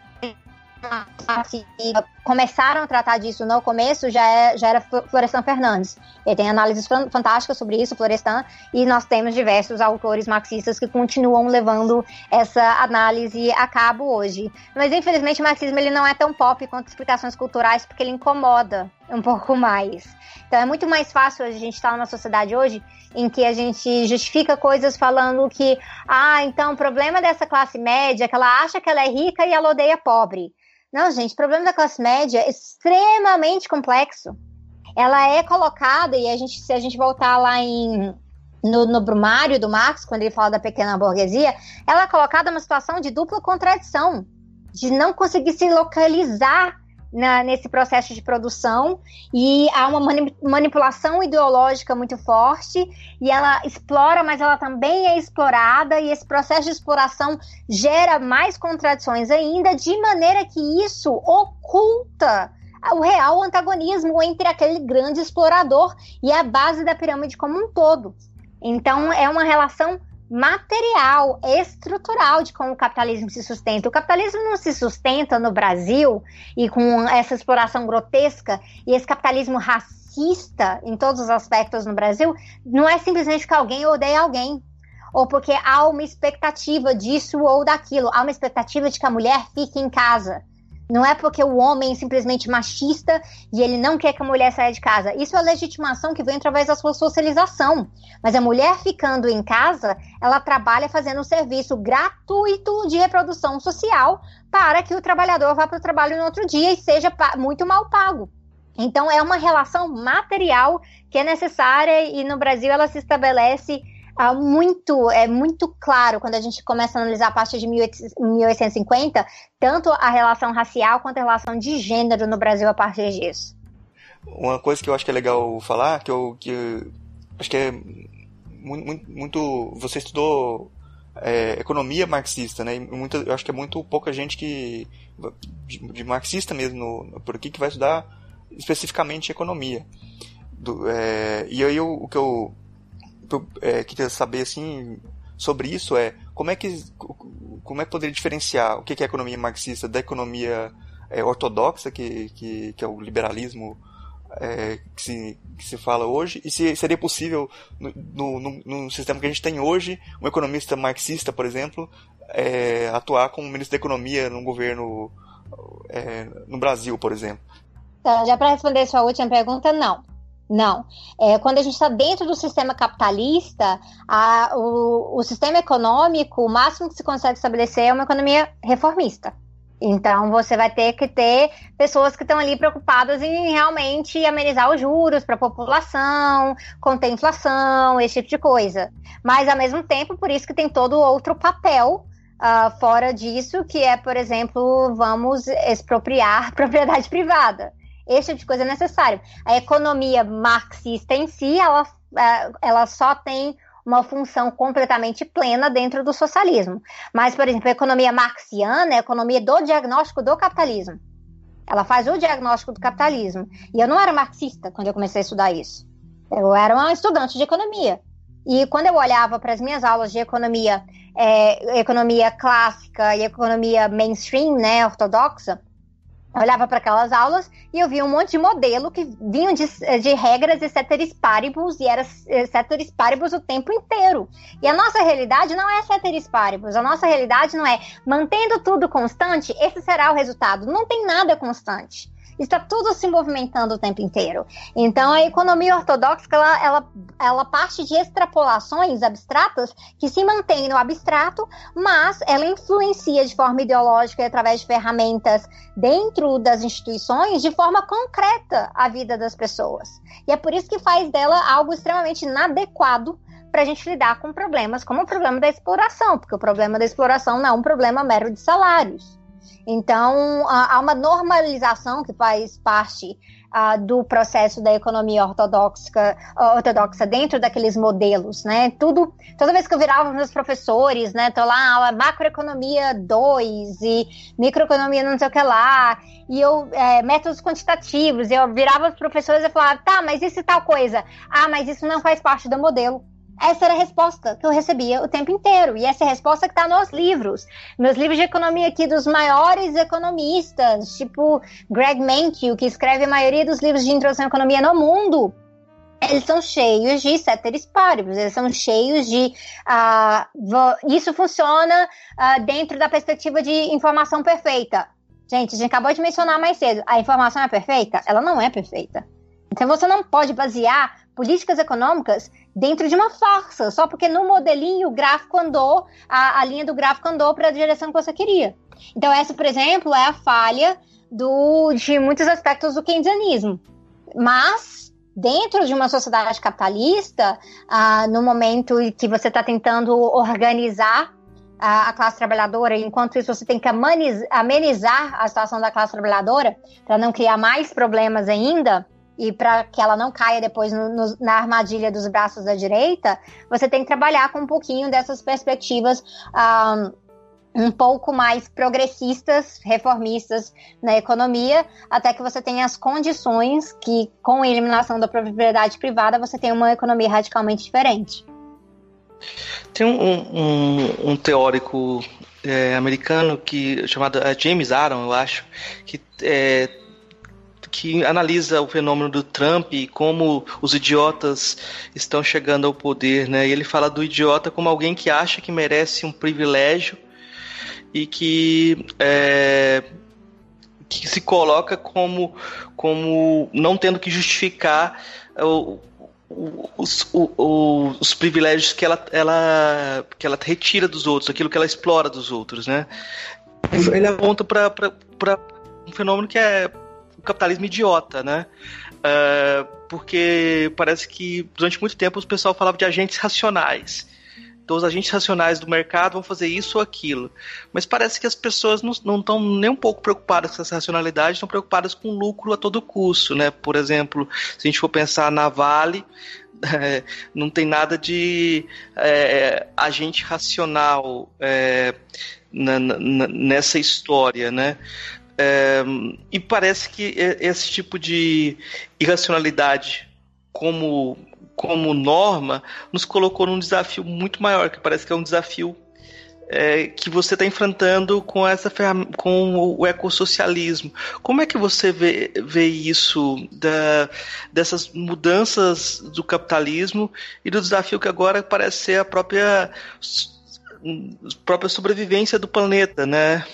começaram a tratar disso no começo já, é, já era Florestan Fernandes. Ele tem análises fantásticas sobre isso, Florestan, e nós temos diversos autores marxistas que continuam levando essa análise a cabo hoje. Mas infelizmente o marxismo ele não é tão pop quanto explicações culturais porque ele incomoda um pouco mais. Então é muito mais fácil a gente estar numa sociedade hoje em que a gente justifica coisas falando que, ah, então o problema dessa classe média é que ela acha que ela é rica e ela odeia pobre. Não, gente, o problema da classe média é extremamente complexo. Ela é colocada, e a gente, se a gente voltar lá em, no, no Brumário do Marx, quando ele fala da pequena burguesia, ela é colocada numa situação de dupla contradição, de não conseguir se localizar na, nesse processo de produção. E há uma mani manipulação ideológica muito forte. E ela explora, mas ela também é explorada. E esse processo de exploração gera mais contradições ainda, de maneira que isso oculta o real antagonismo entre aquele grande explorador e a base da pirâmide como um todo. Então é uma relação material, estrutural de como o capitalismo se sustenta. O capitalismo não se sustenta no Brasil e com essa exploração grotesca e esse capitalismo racista em todos os aspectos no Brasil, não é simplesmente que alguém odeia alguém. Ou porque há uma expectativa disso ou daquilo. Há uma expectativa de que a mulher fique em casa. Não é porque o homem é simplesmente machista e ele não quer que a mulher saia de casa. Isso é legitimação que vem através da sua socialização. Mas a mulher ficando em casa, ela trabalha fazendo um serviço gratuito de reprodução social para que o trabalhador vá para o trabalho no outro dia e seja muito mal pago. Então é uma relação material que é necessária e no Brasil ela se estabelece ah, muito, é muito claro quando a gente começa a analisar a partir de 1850, tanto a relação racial quanto a relação de gênero no Brasil a partir disso. Uma coisa que eu acho que é legal falar, que eu que acho que é muito, muito você estudou é, economia marxista, né? E muita, eu acho que é muito pouca gente que de, de marxista mesmo no, por aqui que vai estudar especificamente economia. Do, é, e aí eu, o que eu eu é, queria saber assim sobre isso é como é que como é que poderia diferenciar o que é economia marxista da economia é, ortodoxa que, que, que, é o liberalismo é, que, se, que se fala hoje e se seria possível no, no, no, sistema que a gente tem hoje um economista marxista por exemplo é, atuar como ministro da Economia num governo é, no Brasil, por exemplo? Então, já para responder sua última pergunta, não. Não. É, quando a gente está dentro do sistema capitalista, a, o, o sistema econômico, o máximo que se consegue estabelecer é uma economia reformista. Então você vai ter que ter pessoas que estão ali preocupadas em realmente amenizar os juros para a população, conter inflação, esse tipo de coisa. Mas ao mesmo tempo, por isso que tem todo outro papel uh, fora disso, que é, por exemplo, vamos expropriar propriedade privada. Esse tipo de coisa é necessário. A economia marxista em si, ela, uh, ela só tem uma função completamente plena dentro do socialismo. Mas, por exemplo, a economia marxiana é a economia do diagnóstico do capitalismo. Ela faz o diagnóstico do capitalismo. E eu não era marxista quando eu comecei a estudar isso. Eu era uma estudante de economia. E quando eu olhava para as minhas aulas de economia, é, economia clássica e economia mainstream, né, ortodoxa, eu olhava para aquelas aulas e eu via um monte de modelo que vinham de, de regras e ceteris paribus, e era eh, ceteris paribus o tempo inteiro. E a nossa realidade não é ceteris paribus, a nossa realidade não é mantendo tudo constante, esse será o resultado. Não tem nada constante está tudo se movimentando o tempo inteiro. Então, a economia ortodoxa, ela, ela, ela parte de extrapolações abstratas que se mantêm no abstrato, mas ela influencia de forma ideológica e através de ferramentas dentro das instituições de forma concreta a vida das pessoas. E é por isso que faz dela algo extremamente inadequado para a gente lidar com problemas como o problema da exploração, porque o problema da exploração não é um problema mero de salários. Então, há uma normalização que faz parte uh, do processo da economia ortodoxa, ortodoxa dentro daqueles modelos, né? Tudo, toda vez que eu virava meus professores, né? Tô lá, macroeconomia 2 e microeconomia não sei o que lá, e eu, é, métodos quantitativos, eu virava os professores e falava, tá, mas isso tal coisa? Ah, mas isso não faz parte do modelo. Essa era a resposta que eu recebia o tempo inteiro. E essa é a resposta que está nos livros. Meus livros de economia aqui dos maiores economistas, tipo Greg Mankiw, que escreve a maioria dos livros de introdução à economia no mundo. Eles são cheios de ceteris paribus, eles são cheios de. Uh, isso funciona uh, dentro da perspectiva de informação perfeita. Gente, a gente acabou de mencionar mais cedo. A informação é perfeita? Ela não é perfeita. Então você não pode basear políticas econômicas dentro de uma farsa, só porque no modelinho o gráfico andou, a, a linha do gráfico andou para a direção que você queria. Então, essa, por exemplo, é a falha do, de muitos aspectos do keynesianismo. Mas, dentro de uma sociedade capitalista, ah, no momento que você está tentando organizar a, a, classe trabalhadora, enquanto isso você tem que amenizar a situação da classe trabalhadora, para não criar mais problemas ainda, e para que ela não caia depois no, no, na armadilha dos braços da direita, você tem que trabalhar com um pouquinho dessas perspectivas um, um pouco mais progressistas, reformistas na economia, até que você tenha as condições que, com a eliminação da propriedade privada, você tenha uma economia radicalmente diferente. Tem um, um, um teórico é, americano que chamado é, James Aaron, eu acho, que é, que analisa o fenômeno do Trump e como os idiotas estão chegando ao poder, né? E ele fala do idiota como alguém que acha que merece um privilégio e que é, que se coloca como como não tendo que justificar o, os, o, os privilégios que ela, ela, que ela retira dos outros, aquilo que ela explora dos outros, né? Ele aponta para um fenômeno que é capitalismo idiota, né? Uh, porque parece que durante muito tempo o pessoal falava de agentes racionais. Então, os agentes racionais do mercado vão fazer isso ou aquilo. Mas parece que as pessoas não estão nem um pouco preocupadas com essa racionalidade, estão preocupadas com lucro a todo custo. Né? Por exemplo, se a gente for pensar na Vale, é, não tem nada de é, agente racional é, na, na, nessa história, né? É, e parece que esse tipo de irracionalidade como, como norma nos colocou num desafio muito maior, que parece que é um desafio é, que você está enfrentando com essa com o ecossocialismo. Como é que você vê, vê isso da, dessas mudanças do capitalismo e do desafio que agora parece ser a própria própria sobrevivência do planeta, né?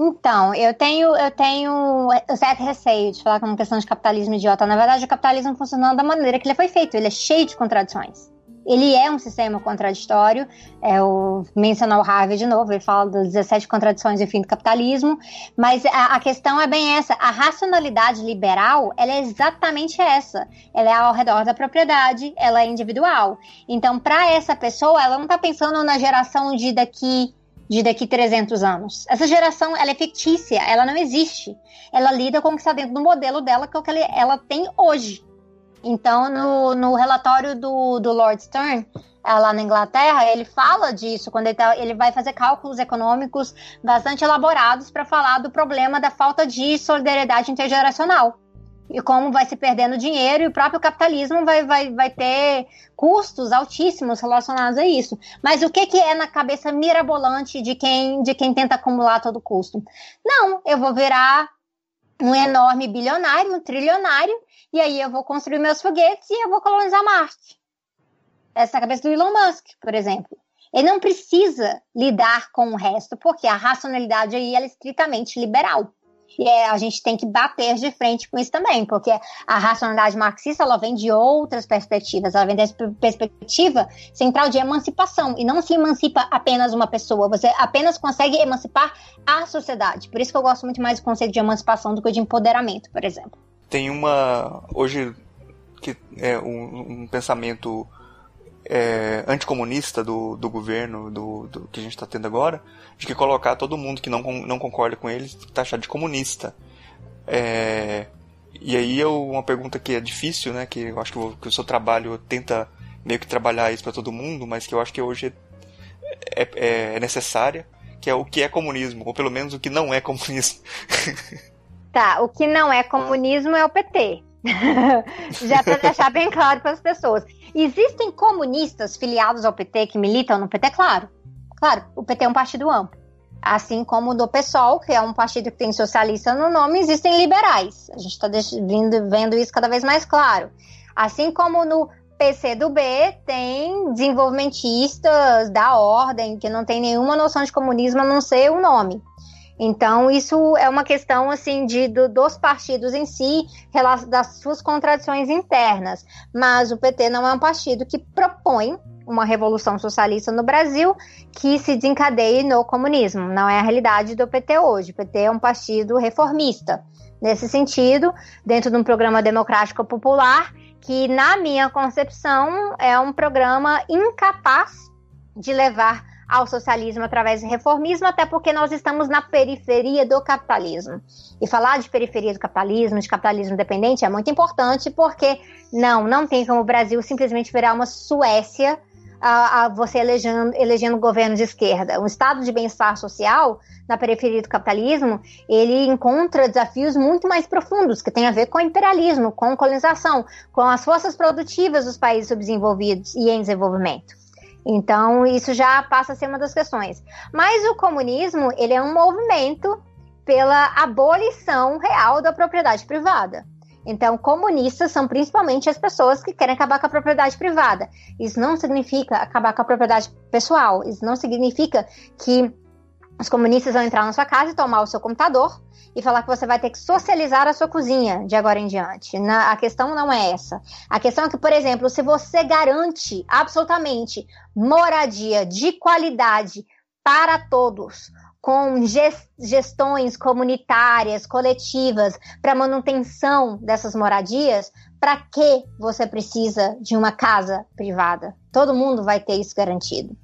Então, eu tenho, eu tenho certo receio de falar com uma questão de capitalismo idiota. Na verdade, o capitalismo funciona da maneira que ele foi feito. Ele é cheio de contradições. Ele é um sistema contraditório. É, o mencionar o Harvey de novo, ele fala das 17 contradições e o fim do capitalismo. Mas a, a, questão é bem essa: a racionalidade liberal ela é exatamente essa. Ela é ao redor da propriedade, ela é individual. Então, para essa pessoa, ela não está pensando na geração de daqui de daqui 300 anos. Essa geração, ela é fictícia, ela não existe. Ela lida com o que está dentro do modelo dela, que é o que ela tem hoje. Então, no, no relatório do, do Lord Stern, é, lá na Inglaterra, ele fala disso, quando ele, tá, ele vai fazer cálculos econômicos bastante elaborados para falar do problema da falta de solidariedade intergeracional. E como vai se perdendo dinheiro e o próprio capitalismo vai, vai, vai ter custos altíssimos relacionados a isso. Mas o que, que é na cabeça mirabolante de quem, de quem tenta acumular todo custo? Não, eu vou virar um enorme bilionário, um trilionário, e aí eu vou construir meus foguetes e eu vou colonizar Marte. Essa é a cabeça do Elon Musk, por exemplo. Ele não precisa lidar com o resto, porque a racionalidade aí é estritamente liberal. E é, a gente tem que bater de frente com isso também, porque a racionalidade marxista ela vem de outras perspectivas, ela vem dessa perspectiva central de emancipação, e não se emancipa apenas uma pessoa, você apenas consegue emancipar a sociedade. Por isso que eu gosto muito mais do conceito de emancipação do que de empoderamento, por exemplo tem uma hoje que é um, um pensamento é, anticomunista do, do governo do, do que a gente está tendo agora, de que colocar todo mundo que não, não concorda com ele taxar de comunista. É, e aí eu, uma pergunta que é difícil, né, que eu acho que o, que o seu trabalho tenta meio que trabalhar isso para todo mundo, mas que eu acho que hoje é, é, é necessária, que é o que é comunismo, ou pelo menos o que não é comunismo. Tá, o que não é comunismo é o PT. Já para deixar bem claro para as pessoas. Existem comunistas filiados ao PT que militam no PT? Claro. Claro, o PT é um partido amplo. Assim como no PSOL, que é um partido que tem socialista no nome, existem liberais. A gente está vendo isso cada vez mais claro. Assim como no PCdoB tem desenvolvimentistas da ordem, que não tem nenhuma noção de comunismo a não ser o nome. Então, isso é uma questão assim de do, dos partidos em si, das suas contradições internas. Mas o PT não é um partido que propõe uma revolução socialista no Brasil que se desencadeie no comunismo. Não é a realidade do PT hoje. O PT é um partido reformista. Nesse sentido, dentro de um programa democrático popular, que, na minha concepção, é um programa incapaz de levar ao socialismo através do reformismo, até porque nós estamos na periferia do capitalismo. E falar de periferia do capitalismo, de capitalismo dependente, é muito importante, porque não, não tem como o Brasil simplesmente virar uma Suécia a, a você elegendo, elegendo governo de esquerda. Um estado de bem-estar social na periferia do capitalismo, ele encontra desafios muito mais profundos, que tem a ver com imperialismo, com colonização, com as forças produtivas dos países subdesenvolvidos e em desenvolvimento. Então, isso já passa a ser uma das questões. Mas o comunismo, ele é um movimento pela abolição real da propriedade privada. Então, comunistas são principalmente as pessoas que querem acabar com a propriedade privada. Isso não significa acabar com a propriedade pessoal. Isso não significa que os comunistas vão entrar na sua casa e tomar o seu computador e falar que você vai ter que socializar a sua cozinha de agora em diante. Na, a questão não é essa. A questão é que, por exemplo, se você garante absolutamente moradia de qualidade para todos, com gestões comunitárias, coletivas, para manutenção dessas moradias, para que você precisa de uma casa privada? Todo mundo vai ter isso garantido.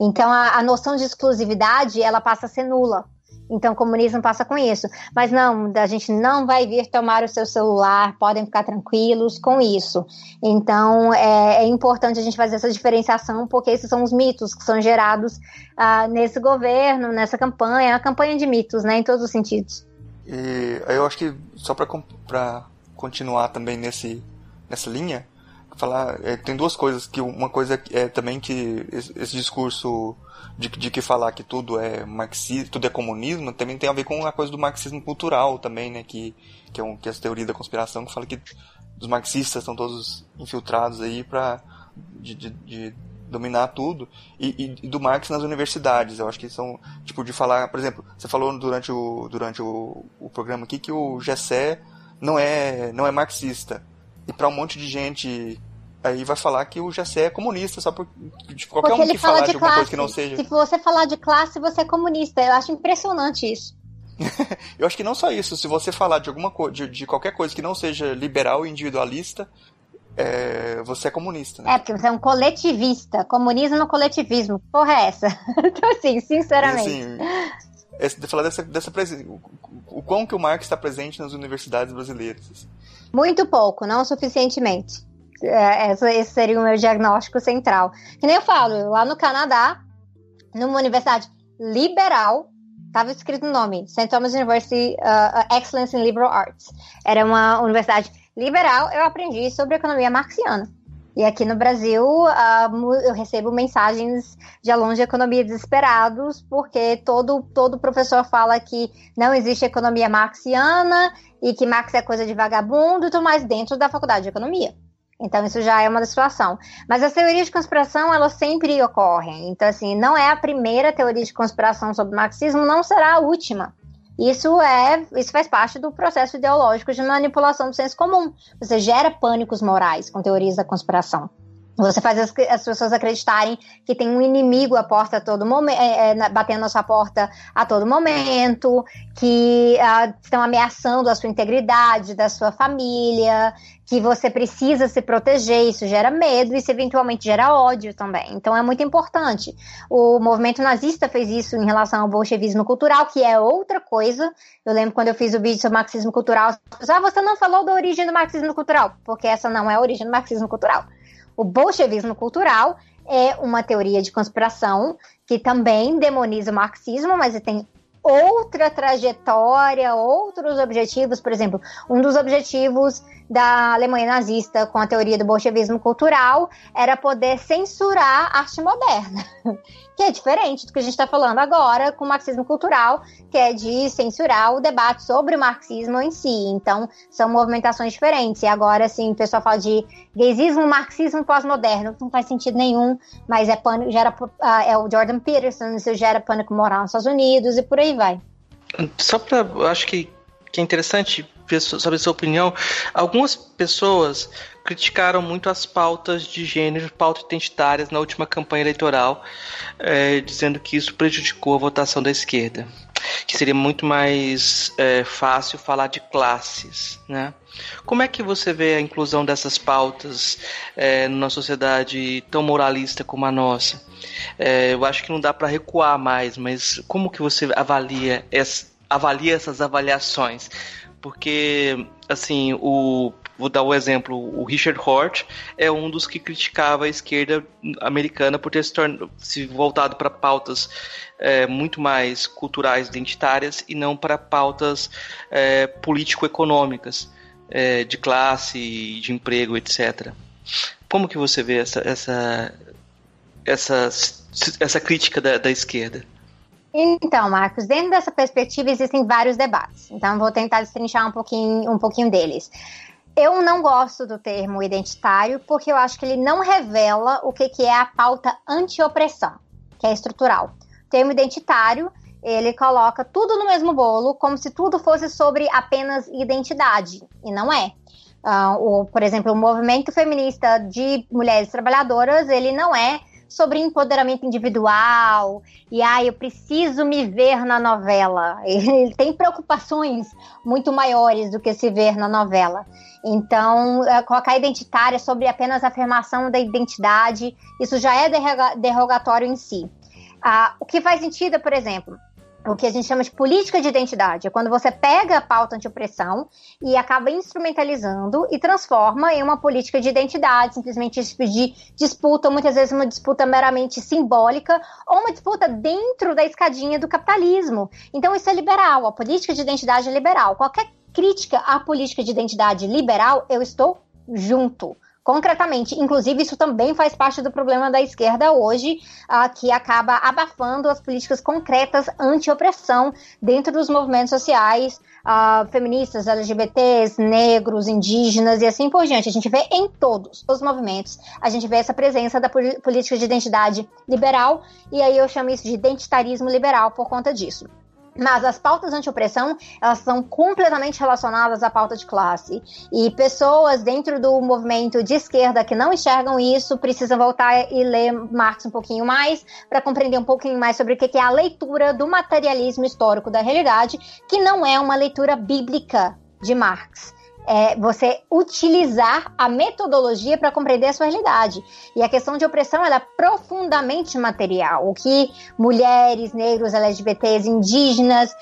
Então a, a noção de exclusividade ela passa a ser nula. Então, o comunismo passa com isso. Mas não, a gente não vai vir tomar o seu celular, podem ficar tranquilos com isso. Então, é, é importante a gente fazer essa diferenciação, porque esses são os mitos que são gerados ah, nesse governo, nessa campanha, a campanha de mitos, né, em todos os sentidos. E eu acho que, só para continuar também nesse, nessa linha, falar é, tem duas coisas que uma coisa é também que esse, esse discurso de, de, que falar que tudo é marxismo, tudo é comunismo, também tem a ver com a coisa do marxismo cultural também, né, que que é, um, que é a teoria da conspiração que fala que os marxistas estão todos infiltrados aí para de, de, de, dominar tudo, e, e, do Marx nas universidades. Eu acho que são, tipo, de falar, por exemplo, você falou durante o, durante o, o programa aqui que o Gessé não é, não é marxista. E para um monte de gente aí vai falar que o Gessé é comunista, só por de qualquer Porque um que falar de, de alguma classe. coisa que não seja. Se você falar de classe, você é comunista. Eu acho impressionante isso. eu acho que não só isso, se você falar de alguma coisa, de, de qualquer coisa que não seja liberal e individualista, é, você é comunista. Né? É, porque você é um coletivista. Comunismo no coletivismo. Porra, é essa? então, assim, sinceramente. E, assim, esse, falar dessa, dessa o, o quão que o Marx está presente nas universidades brasileiras. Assim. Muito pouco, não suficientemente. É, esse seria o meu diagnóstico central. Que nem eu falo, lá no Canadá, numa universidade liberal, estava escrito o nome, St. Thomas University uh, Excellence in Liberal Arts. Era uma universidade liberal, eu aprendi sobre economia marxiana. E aqui no Brasil, uh, eu recebo mensagens de alunos de economia desesperados, porque todo, todo professor fala que não existe economia marxiana e que Marx é coisa de vagabundo e tudo mais dentro da faculdade de economia. Então, isso já é uma situação. Mas as teorias de conspiração, elas sempre ocorrem. Então, assim, não é a primeira teoria de conspiração sobre o marxismo, não será a última. Isso é, isso faz parte do processo ideológico de manipulação do senso comum. Você gera pânicos morais com teorias da conspiração. Você faz as, as, pessoas acreditarem que tem um inimigo à porta a todo momento, é, é, batendo na sua porta a todo momento, que uh, estão ameaçando a sua integridade, da sua família, que você precisa se proteger, isso gera medo, isso eventualmente gera ódio também. Então é muito importante. O movimento nazista fez isso em relação ao bolchevismo cultural, que é outra coisa. Eu lembro quando eu fiz o vídeo sobre marxismo cultural, as pessoas, ah, você não falou da origem do marxismo cultural, porque essa não é a origem do marxismo cultural. O bolchevismo cultural é uma teoria de conspiração que também demoniza o marxismo, mas tem outra trajetória, outros objetivos. Por exemplo, um dos objetivos da Alemanha nazista com a teoria do bolchevismo cultural era poder censurar a arte moderna, que é diferente do que a gente está falando agora com o marxismo cultural, que é de censurar o debate sobre o marxismo em si. Então, são movimentações diferentes. E agora, assim, o pessoal fala de gaysismo, marxismo pós-moderno, não faz sentido nenhum, mas é pânico, gera, uh, é o Jordan Peterson, isso gera pânico moral nos Estados Unidos e por aí vai. Só para, acho que que é interessante saber a sua opinião. Algumas pessoas criticaram muito as pautas de gênero, pautas identitárias na última campanha eleitoral, é, dizendo que isso prejudicou a votação da esquerda. Que seria muito mais é, fácil falar de classes, né? Como é que você vê a inclusão dessas pautas é, numa sociedade tão moralista como a nossa? É, eu acho que não dá para recuar mais, mas como que você avalia essa, avalia essas avaliações. Porque, assim, o, vou dar o um exemplo, o Richard Hort é um dos que criticava a esquerda americana por ter se, tornado, se voltado para pautas é, muito mais culturais, identitárias, e não para pautas é, político-econômicas, é, de classe, de emprego, etc. Como que você vê essa, essa, essa, essa crítica da, da esquerda? Então, Marcos, dentro dessa perspectiva existem vários debates. Então, vou tentar destrinchar um pouquinho, um pouquinho deles. Eu não gosto do termo identitário porque eu acho que ele não revela o que, que é a pauta anti-opressão, que é estrutural. O termo identitário, ele coloca tudo no mesmo bolo, como se tudo fosse sobre apenas identidade, e não é. Uh, o, por exemplo, o movimento feminista de mulheres trabalhadoras, ele não é sobre empoderamento individual e ah, eu preciso me ver na novela. Ele tem preocupações muito maiores do que se ver na novela. Então, é, colocar identitária sobre apenas a afirmação da identidade, isso já é derrogatório em si. Ah, o que faz sentido, por exemplo, o que a gente chama de política de identidade. É quando você pega a pauta anti-opressão e acaba instrumentalizando e transforma em uma política de identidade, simplesmente de disputa, muitas vezes uma disputa meramente simbólica, ou uma disputa dentro da escadinha do capitalismo. Então, isso é liberal, a política de identidade é liberal. Qualquer crítica à política de identidade liberal, eu estou junto concretamente. Inclusive, isso também faz parte do problema da esquerda hoje, uh, que acaba abafando as políticas concretas anti-opressão dentro dos movimentos sociais, uh, feministas, LGBTs, negros, indígenas e assim por diante. A gente vê em todos os movimentos, a gente vê essa presença da política de identidade liberal, e aí eu chamo isso de identitarismo liberal por conta disso. Mas as pautas anti-opressão, elas são completamente relacionadas à pauta de classe. E pessoas dentro do movimento de esquerda que não enxergam isso precisam voltar e ler Marx um pouquinho mais para compreender um pouquinho mais sobre o que é a leitura do materialismo histórico da realidade, que não é uma leitura bíblica de Marx é você utilizar a metodologia para compreender a sua realidade. E a questão de opressão é profundamente material. O que mulheres, negros, LGBTs, indígenas,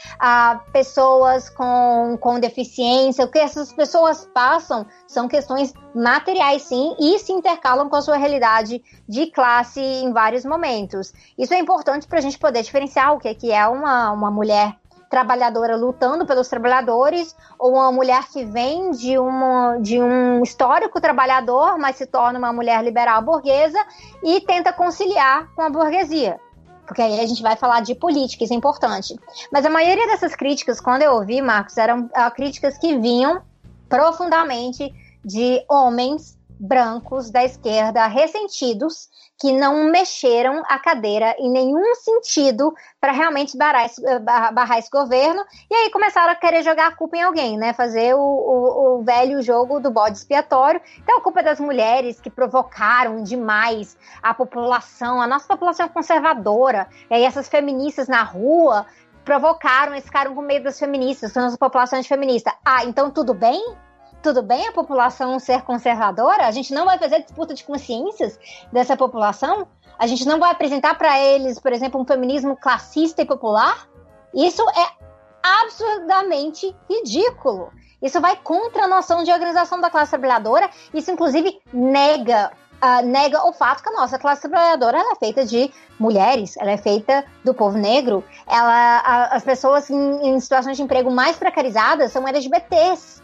pessoas com, com deficiência, o que essas pessoas passam são questões materiais, sim, e se intercalam com a sua realidade de classe em vários momentos. Isso é importante para a gente poder diferenciar o que, que é uma, uma mulher trabalhadora lutando pelos trabalhadores, ou uma mulher que vem de, uma, de um histórico trabalhador, mas se torna uma mulher liberal burguesa e tenta conciliar com a burguesia. Porque aí a gente vai falar de política, isso é importante. Mas a maioria dessas críticas, quando eu ouvi, Marcos, eram uh, críticas que vinham profundamente de homens brancos da esquerda ressentidos que não mexeram a cadeira em nenhum sentido para realmente barrar esse, barrar esse, governo, e aí começaram a querer jogar a culpa em alguém, né? Fazer o, o, o, velho jogo do bode expiatório. Então a culpa é das mulheres que provocaram demais a população, a nossa população conservadora, e aí essas feministas na rua provocaram, eles ficaram com medo das feministas, são as populações feministas. Ah, então tudo bem? Tudo bem a população ser conservadora? A gente não vai fazer disputa de consciências dessa população? A gente não vai apresentar para eles, por exemplo, um feminismo classista e popular? Isso é absurdamente ridículo. Isso vai contra a noção de organização da classe trabalhadora. Isso, inclusive, nega uh, nega o fato que a nossa classe trabalhadora é feita de mulheres, ela é feita do povo negro. Ela, a, as pessoas em, em situações de emprego mais precarizadas são LGBTs.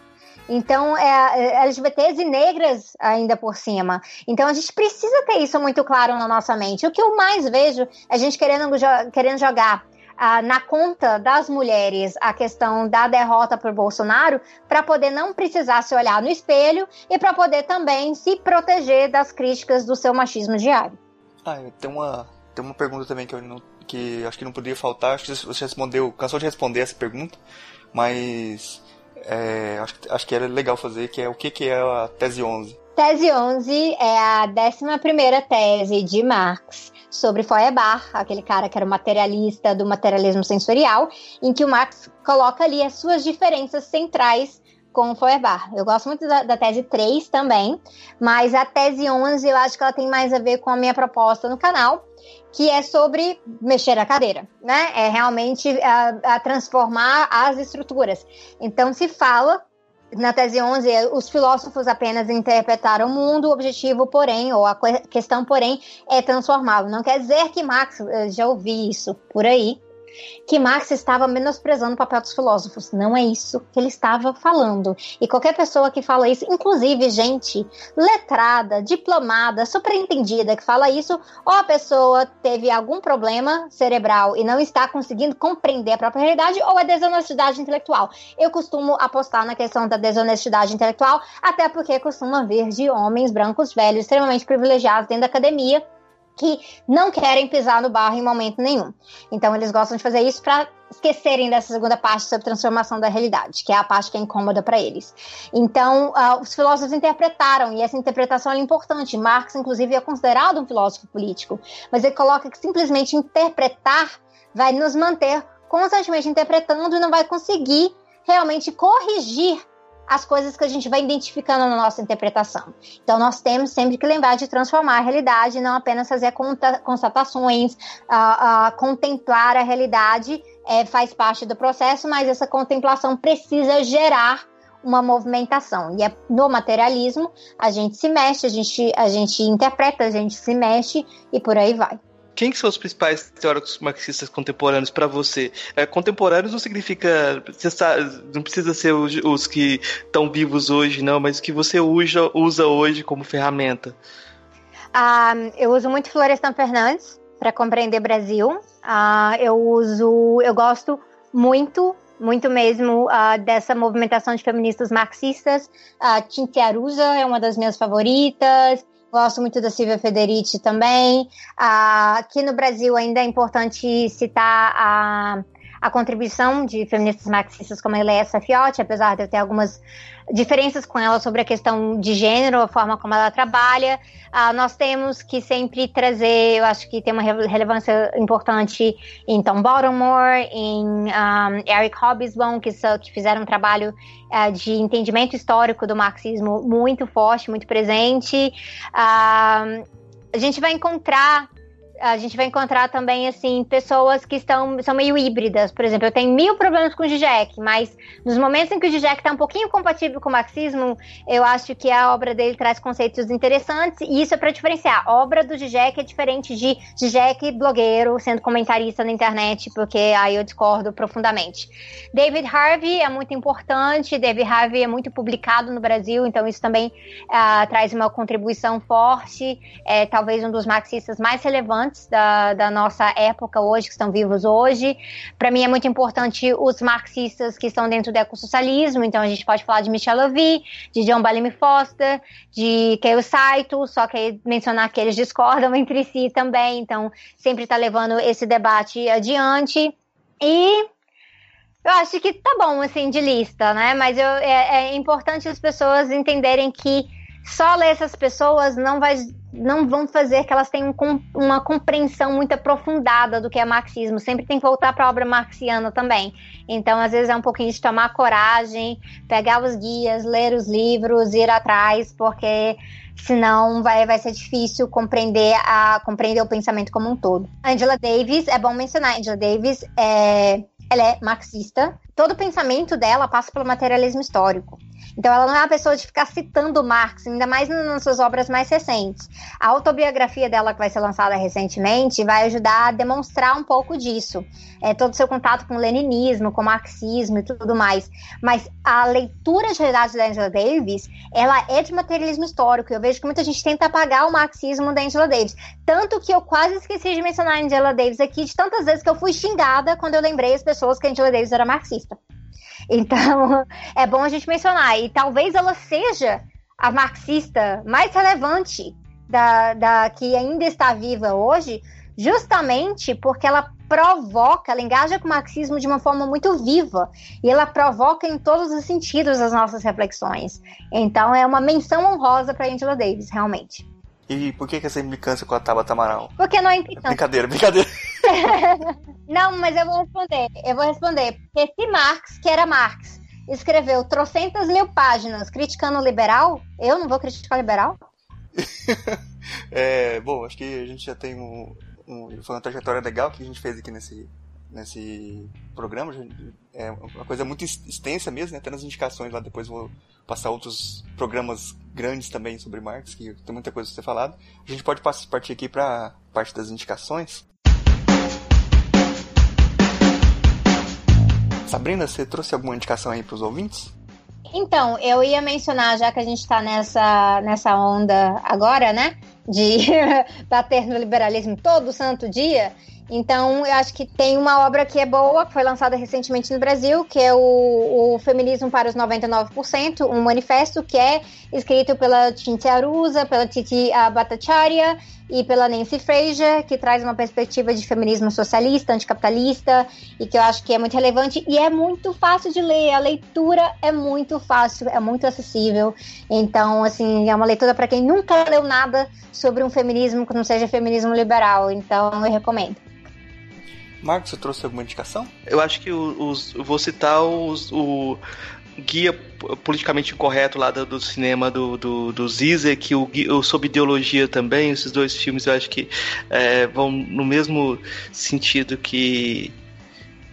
Então, é, é LGBTs e negras ainda por cima. Então, a gente precisa ter isso muito claro na nossa mente. O que eu mais vejo é a gente querendo, querendo jogar ah, na conta das mulheres a questão da derrota por Bolsonaro para poder não precisar se olhar no espelho e para poder também se proteger das críticas do seu machismo diário. Ah, tem uma, tem uma pergunta também que eu não, que acho que não poderia faltar. Acho que você respondeu, cansou de responder essa pergunta, mas é, acho, acho que era legal fazer, que é o que, que é a tese 11. Tese 11 é a 11 tese de Marx sobre Feuerbach, aquele cara que era o materialista do materialismo sensorial, em que o Marx coloca ali as suas diferenças centrais com Feuerbach. Eu gosto muito da, da, tese 3 também, mas a tese 11 eu acho que ela tem mais a ver com a minha proposta no canal, que é sobre mexer a cadeira, né? É realmente a, a transformar as estruturas. Então se fala na tese 11, os filósofos apenas interpretaram o mundo, o objetivo, porém, ou a questão, porém, é transformá-lo. Não quer dizer que Marx, já ouvi isso por aí, que Marx estava menosprezando o papel dos filósofos. Não é isso que ele estava falando. E qualquer pessoa que fala isso, inclusive gente letrada, diplomada, superentendida que fala isso, ou a pessoa teve algum problema cerebral e não está conseguindo compreender a própria realidade, ou é desonestidade intelectual. Eu costumo apostar na questão da desonestidade intelectual, até porque costuma vir de homens brancos velhos, extremamente privilegiados dentro da academia, que não querem pisar no barro em momento nenhum. Então eles gostam de fazer isso para esquecerem dessa segunda parte sobre transformação da realidade, que é a parte que é incômoda para eles. Então, uh, os filósofos interpretaram, e essa interpretação é importante. Marx, inclusive, é considerado um filósofo político, mas ele coloca que simplesmente interpretar vai nos manter constantemente interpretando e não vai conseguir realmente corrigir as coisas que a gente vai identificando na nossa interpretação. Então, nós temos sempre que lembrar de transformar a realidade, não apenas fazer constatações, uh, uh, contemplar a realidade é, faz parte do processo, mas essa contemplação precisa gerar uma movimentação. E é, no materialismo, a gente se mexe, a gente, a gente interpreta, a gente se mexe e por aí vai. Quem que são os principais teóricos marxistas contemporâneos para você? É, contemporâneos não significa. não precisa ser os, os que estão vivos hoje, não, mas que você usa, usa hoje como ferramenta. Uh, eu uso muito Florestan Fernandes para compreender Brasil. Uh, eu uso. Eu gosto muito muito mesmo uh, dessa movimentação de feministas marxistas. A uh, Arusa é uma das minhas favoritas. Gosto muito da Silvia Federici também. Uh, aqui no Brasil ainda é importante citar a, a contribuição de feministas marxistas como a Eleia Safiotti, apesar de eu ter algumas diferenças com ela sobre a questão de gênero, a forma como ela trabalha. Uh, nós temos que sempre trazer, eu acho que tem uma relevância importante em Tom Baltimore, em um, Eric Hobsbawm, que, que fizeram um trabalho uh, de entendimento histórico do marxismo muito forte, muito presente. Uh, a gente vai encontrar a gente vai encontrar também, assim, pessoas que estão, são meio híbridas. Por exemplo, eu tenho mil problemas com o Zizek, mas nos momentos em que o Zizek está um pouquinho compatível com o marxismo, eu acho que a obra dele traz conceitos interessantes, e isso é para diferenciar. A obra do Zizek é diferente de Zizek blogueiro, sendo comentarista na internet, porque aí eu discordo profundamente. David Harvey é muito importante, David Harvey é muito publicado no Brasil, então isso também uh, traz uma contribuição forte, é talvez um dos marxistas mais relevantes da, da nossa época hoje, que estão vivos hoje. Para mim é muito importante os marxistas que estão dentro do ecossocialismo, então a gente pode falar de Michel Levy, de John Bellamy Foster, de Keio Saito, só que mencionar que eles discordam entre si também, então sempre está levando esse debate adiante. E eu acho que tá bom, assim, de lista, né? Mas eu, é, é importante as pessoas entenderem que só ler essas pessoas não vai não vão fazer que elas tenham uma compreensão muito aprofundada do que é marxismo. Sempre tem que voltar para a obra marxiana também. Então, às vezes é um pouquinho de tomar coragem, pegar os guias, ler os livros, ir atrás, porque senão vai, vai ser difícil compreender a compreender o pensamento como um todo. Angela Davis, é bom mencionar, Angela Davis é ela é marxista. Todo o pensamento dela passa pelo materialismo histórico. Então, ela não é uma pessoa de ficar citando Marx, ainda mais nas suas obras mais recentes. A autobiografia dela, que vai ser lançada recentemente, vai ajudar a demonstrar um pouco disso. É, todo o seu contato com o leninismo, com o marxismo e tudo mais. Mas a leitura de realidade da Angela Davis, ela é de materialismo histórico. Eu vejo que muita gente tenta apagar o marxismo da Angela Davis. Tanto que eu quase esqueci de mencionar a Angela Davis aqui, de tantas vezes que eu fui xingada quando eu lembrei as pessoas que a Angela Davis era marxista. Então, é bom a gente mencionar. E talvez ela seja a marxista mais relevante da, da que ainda está viva hoje, justamente porque ela provoca, ela engaja com o marxismo de uma forma muito viva e ela provoca em todos os sentidos as nossas reflexões. Então é uma menção honrosa para Angela Davis, realmente. E por que, que essa implicância com a Tabata Amaral? Porque não é implicância. Brincadeira, brincadeira. não, mas eu vou responder. Eu vou responder. Porque se Marx, que era Marx, escreveu trocentas mil páginas criticando o liberal, eu não vou criticar o liberal? é, bom, acho que a gente já tem um, um, Foi uma trajetória legal que a gente fez aqui nesse, nesse programa. É uma coisa muito extensa mesmo, né? Até nas indicações lá depois vou passar outros programas grandes também sobre Marx, que tem muita coisa a ser falado. A gente pode partir aqui para parte das indicações. Sabrina, você trouxe alguma indicação aí para os ouvintes? Então, eu ia mencionar, já que a gente está nessa, nessa onda agora, né? De bater no liberalismo todo santo dia, então, eu acho que tem uma obra que é boa, que foi lançada recentemente no Brasil, que é o, o Feminismo para os 99%, um manifesto que é escrito pela Tinti Arusa, pela Titi Bhattacharya e pela Nancy Fraser, que traz uma perspectiva de feminismo socialista, anticapitalista, e que eu acho que é muito relevante e é muito fácil de ler. A leitura é muito fácil, é muito acessível. Então, assim, é uma leitura para quem nunca leu nada sobre um feminismo que não seja feminismo liberal. Então, eu recomendo. Marcos, você trouxe alguma indicação? Eu acho que os, vou citar os, o guia politicamente incorreto lá do, do cinema do, do, do Zizek, o, o Sob Ideologia também, esses dois filmes eu acho que é, vão no mesmo sentido que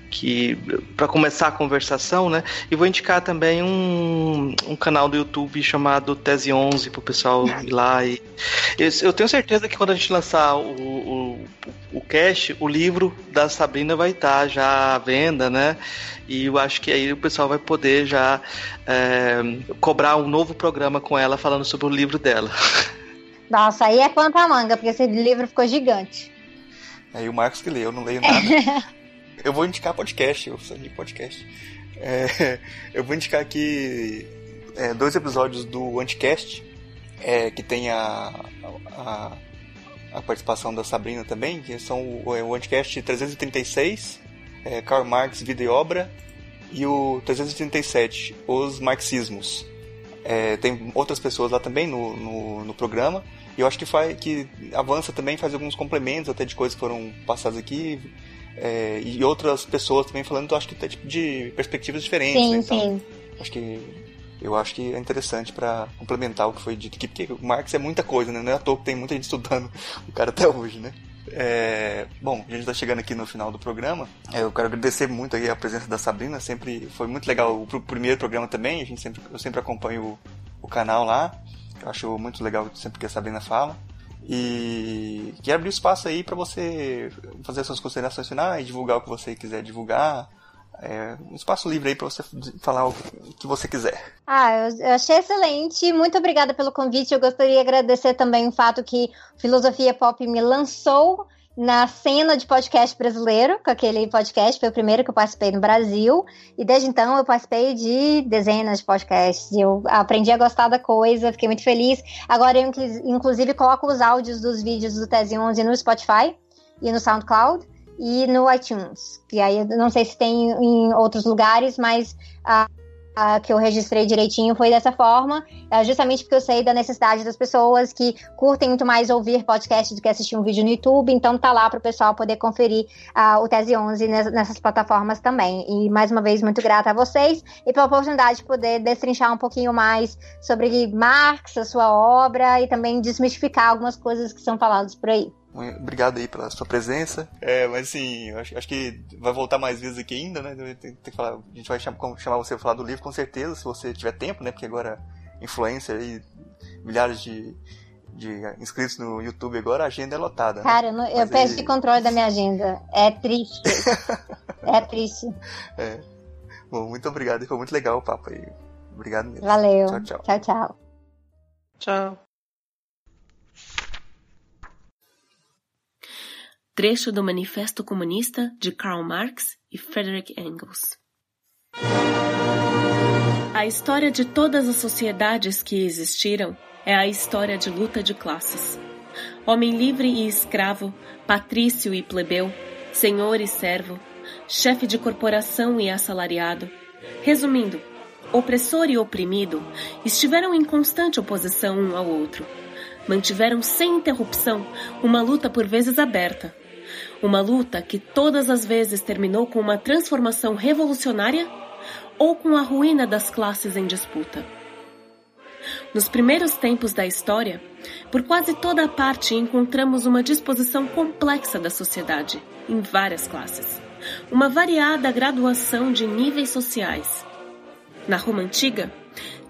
que para começar a conversação, né? E vou indicar também um, um canal do YouTube chamado Tese 11 para o pessoal ir lá e eu, eu, tenho certeza que quando a gente lançar o, o, o cast, o livro da Sabrina vai estar tá já à venda, né? E eu acho que aí o pessoal vai poder já é, cobrar um novo programa com ela falando sobre o livro dela. Nossa, aí é quanta manga, porque esse livro ficou gigante. Aí o Marcos que lê, eu não leio nada. eu vou indicar podcast, eu sou de podcast. É, eu vou indicar aqui é, dois episódios do Anticast, é, que tem a, a, a, participação da Sabrina também, que são o, o Anticast 336, é, Karl Marx, Vida e Obra, e o 337, Os Marxismos. É, tem outras pessoas lá também no, no, no, programa, e eu acho que, faz, que avança também, faz alguns complementos até de coisas que foram passadas aqui, é, e outras pessoas também falando, acho que até tipo, de perspectivas diferentes. Sim, né? então, sim. Acho que eu acho que é interessante para complementar o que foi dito aqui, porque o Marx é muita coisa, né? Não é à toa que tem muita gente estudando o cara até hoje, né? É, bom, a gente está chegando aqui no final do programa. É, eu quero agradecer muito a presença da Sabrina. Sempre foi muito legal o primeiro programa também. A gente sempre, eu sempre acompanho o, o canal lá. Eu acho muito legal sempre que a Sabrina fala. E quero abrir espaço aí para você fazer suas considerações finais, divulgar o que você quiser divulgar. É um espaço livre aí para você falar o que você quiser. Ah, eu, achei excelente. Muito obrigada pelo convite. Eu gostaria de agradecer também o fato que Filosofia Pop me lançou na cena de podcast brasileiro, com aquele podcast, foi o primeiro que eu participei no Brasil, e desde então eu participei de dezenas de podcasts, eu aprendi a gostar da coisa, fiquei muito feliz. Agora eu, inclusive, coloco os áudios dos vídeos do Tese 11 no Spotify e no SoundCloud, e no iTunes. E aí, não sei se tem em outros lugares, mas a, a que eu registrei direitinho foi dessa forma, é justamente porque eu sei da necessidade das pessoas que curtem muito mais ouvir podcast do que assistir um vídeo no YouTube, então tá lá para o pessoal poder conferir uh, o Tese 11 nessas plataformas também. E mais uma vez, muito grata a vocês e pela oportunidade de poder destrinchar um pouquinho mais sobre Marx, a sua obra e também desmistificar algumas coisas que são faladas por aí. Obrigado aí pela sua presença. É, mas assim, acho, acho, que vai voltar mais vezes aqui ainda, né? Tem, tem que falar, a gente vai chamar, chamar você para falar do livro com certeza, se você tiver tempo, né? Porque agora influencer aí, milhares de, de inscritos no YouTube agora, a agenda é lotada. Né? Cara, né? eu, eu peço de controle da minha agenda. É triste. é triste. É. Bom, muito obrigado. Foi muito legal o papo aí. Obrigado mesmo. Valeu. Tchau, tchau. Tchau, tchau. Tchau. Trecho do Manifesto Comunista de Karl Marx e Frederick Engels. A história de todas as sociedades que existiram é a história de luta de classes. Homem livre e escravo, patrício e plebeu, senhor e servo, chefe de corporação e assalariado. Resumindo, opressor e oprimido estiveram em constante oposição um ao outro. Mantiveram sem interrupção uma luta por vezes aberta, uma luta que todas as vezes terminou com uma transformação revolucionária ou com a ruína das classes em disputa. Nos primeiros tempos da história, por quase toda a parte encontramos uma disposição complexa da sociedade, em várias classes, uma variada graduação de níveis sociais. Na Roma Antiga,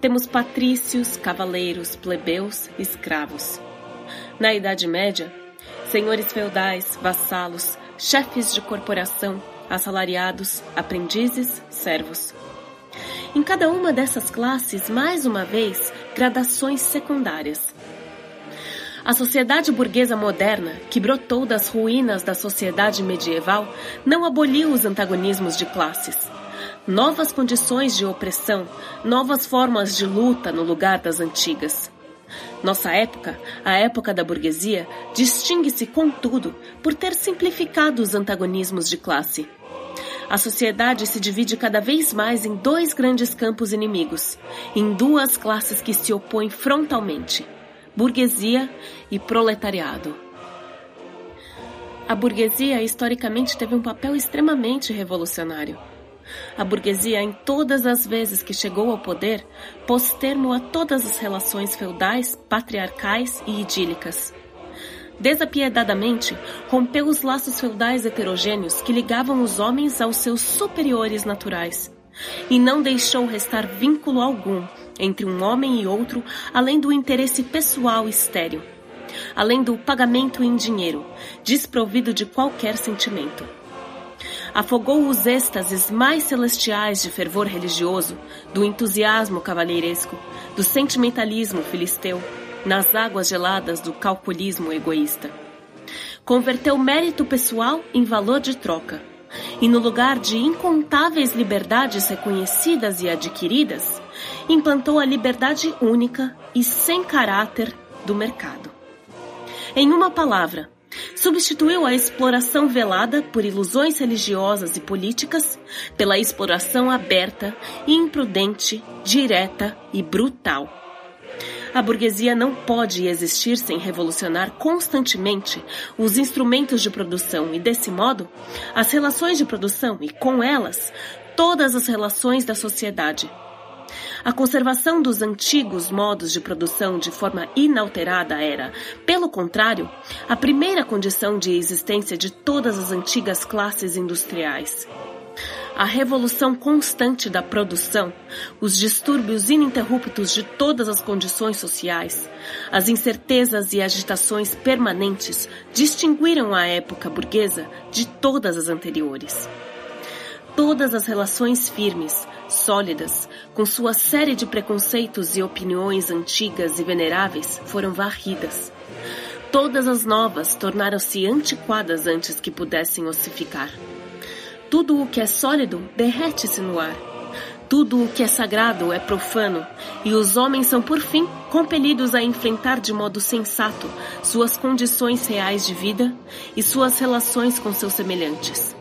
temos patrícios, cavaleiros, plebeus, escravos. Na Idade Média, senhores feudais, vassalos, chefes de corporação, assalariados, aprendizes, servos. Em cada uma dessas classes, mais uma vez, gradações secundárias. A sociedade burguesa moderna, que brotou das ruínas da sociedade medieval, não aboliu os antagonismos de classes. Novas condições de opressão, novas formas de luta no lugar das antigas. Nossa época, a época da burguesia, distingue-se, contudo, por ter simplificado os antagonismos de classe. A sociedade se divide cada vez mais em dois grandes campos inimigos, em duas classes que se opõem frontalmente: burguesia e proletariado. A burguesia historicamente teve um papel extremamente revolucionário. A burguesia, em todas as vezes que chegou ao poder, pôs termo a todas as relações feudais, patriarcais e idílicas. desapiedadamente, rompeu os laços feudais heterogêneos que ligavam os homens aos seus superiores naturais, e não deixou restar vínculo algum entre um homem e outro além do interesse pessoal estéril, além do pagamento em dinheiro, desprovido de qualquer sentimento. Afogou os êxtases mais celestiais de fervor religioso, do entusiasmo cavalheiresco, do sentimentalismo filisteu, nas águas geladas do calculismo egoísta. Converteu mérito pessoal em valor de troca. E no lugar de incontáveis liberdades reconhecidas e adquiridas, implantou a liberdade única e sem caráter do mercado. Em uma palavra, substituiu a exploração velada por ilusões religiosas e políticas pela exploração aberta, imprudente, direta e brutal a burguesia não pode existir sem revolucionar constantemente os instrumentos de produção e, desse modo, as relações de produção e, com elas, todas as relações da sociedade. A conservação dos antigos modos de produção de forma inalterada era, pelo contrário, a primeira condição de existência de todas as antigas classes industriais a revolução constante da produção, os distúrbios ininterruptos de todas as condições sociais, as incertezas e agitações permanentes distinguiram a época burguesa de todas as anteriores. Todas as relações firmes, sólidas, com sua série de preconceitos e opiniões antigas e veneráveis, foram varridas. Todas as novas tornaram-se antiquadas antes que pudessem ossificar. Tudo o que é sólido derrete-se no ar. Tudo o que é sagrado é profano, e os homens são, por fim, compelidos a enfrentar de modo sensato suas condições reais de vida e suas relações com seus semelhantes.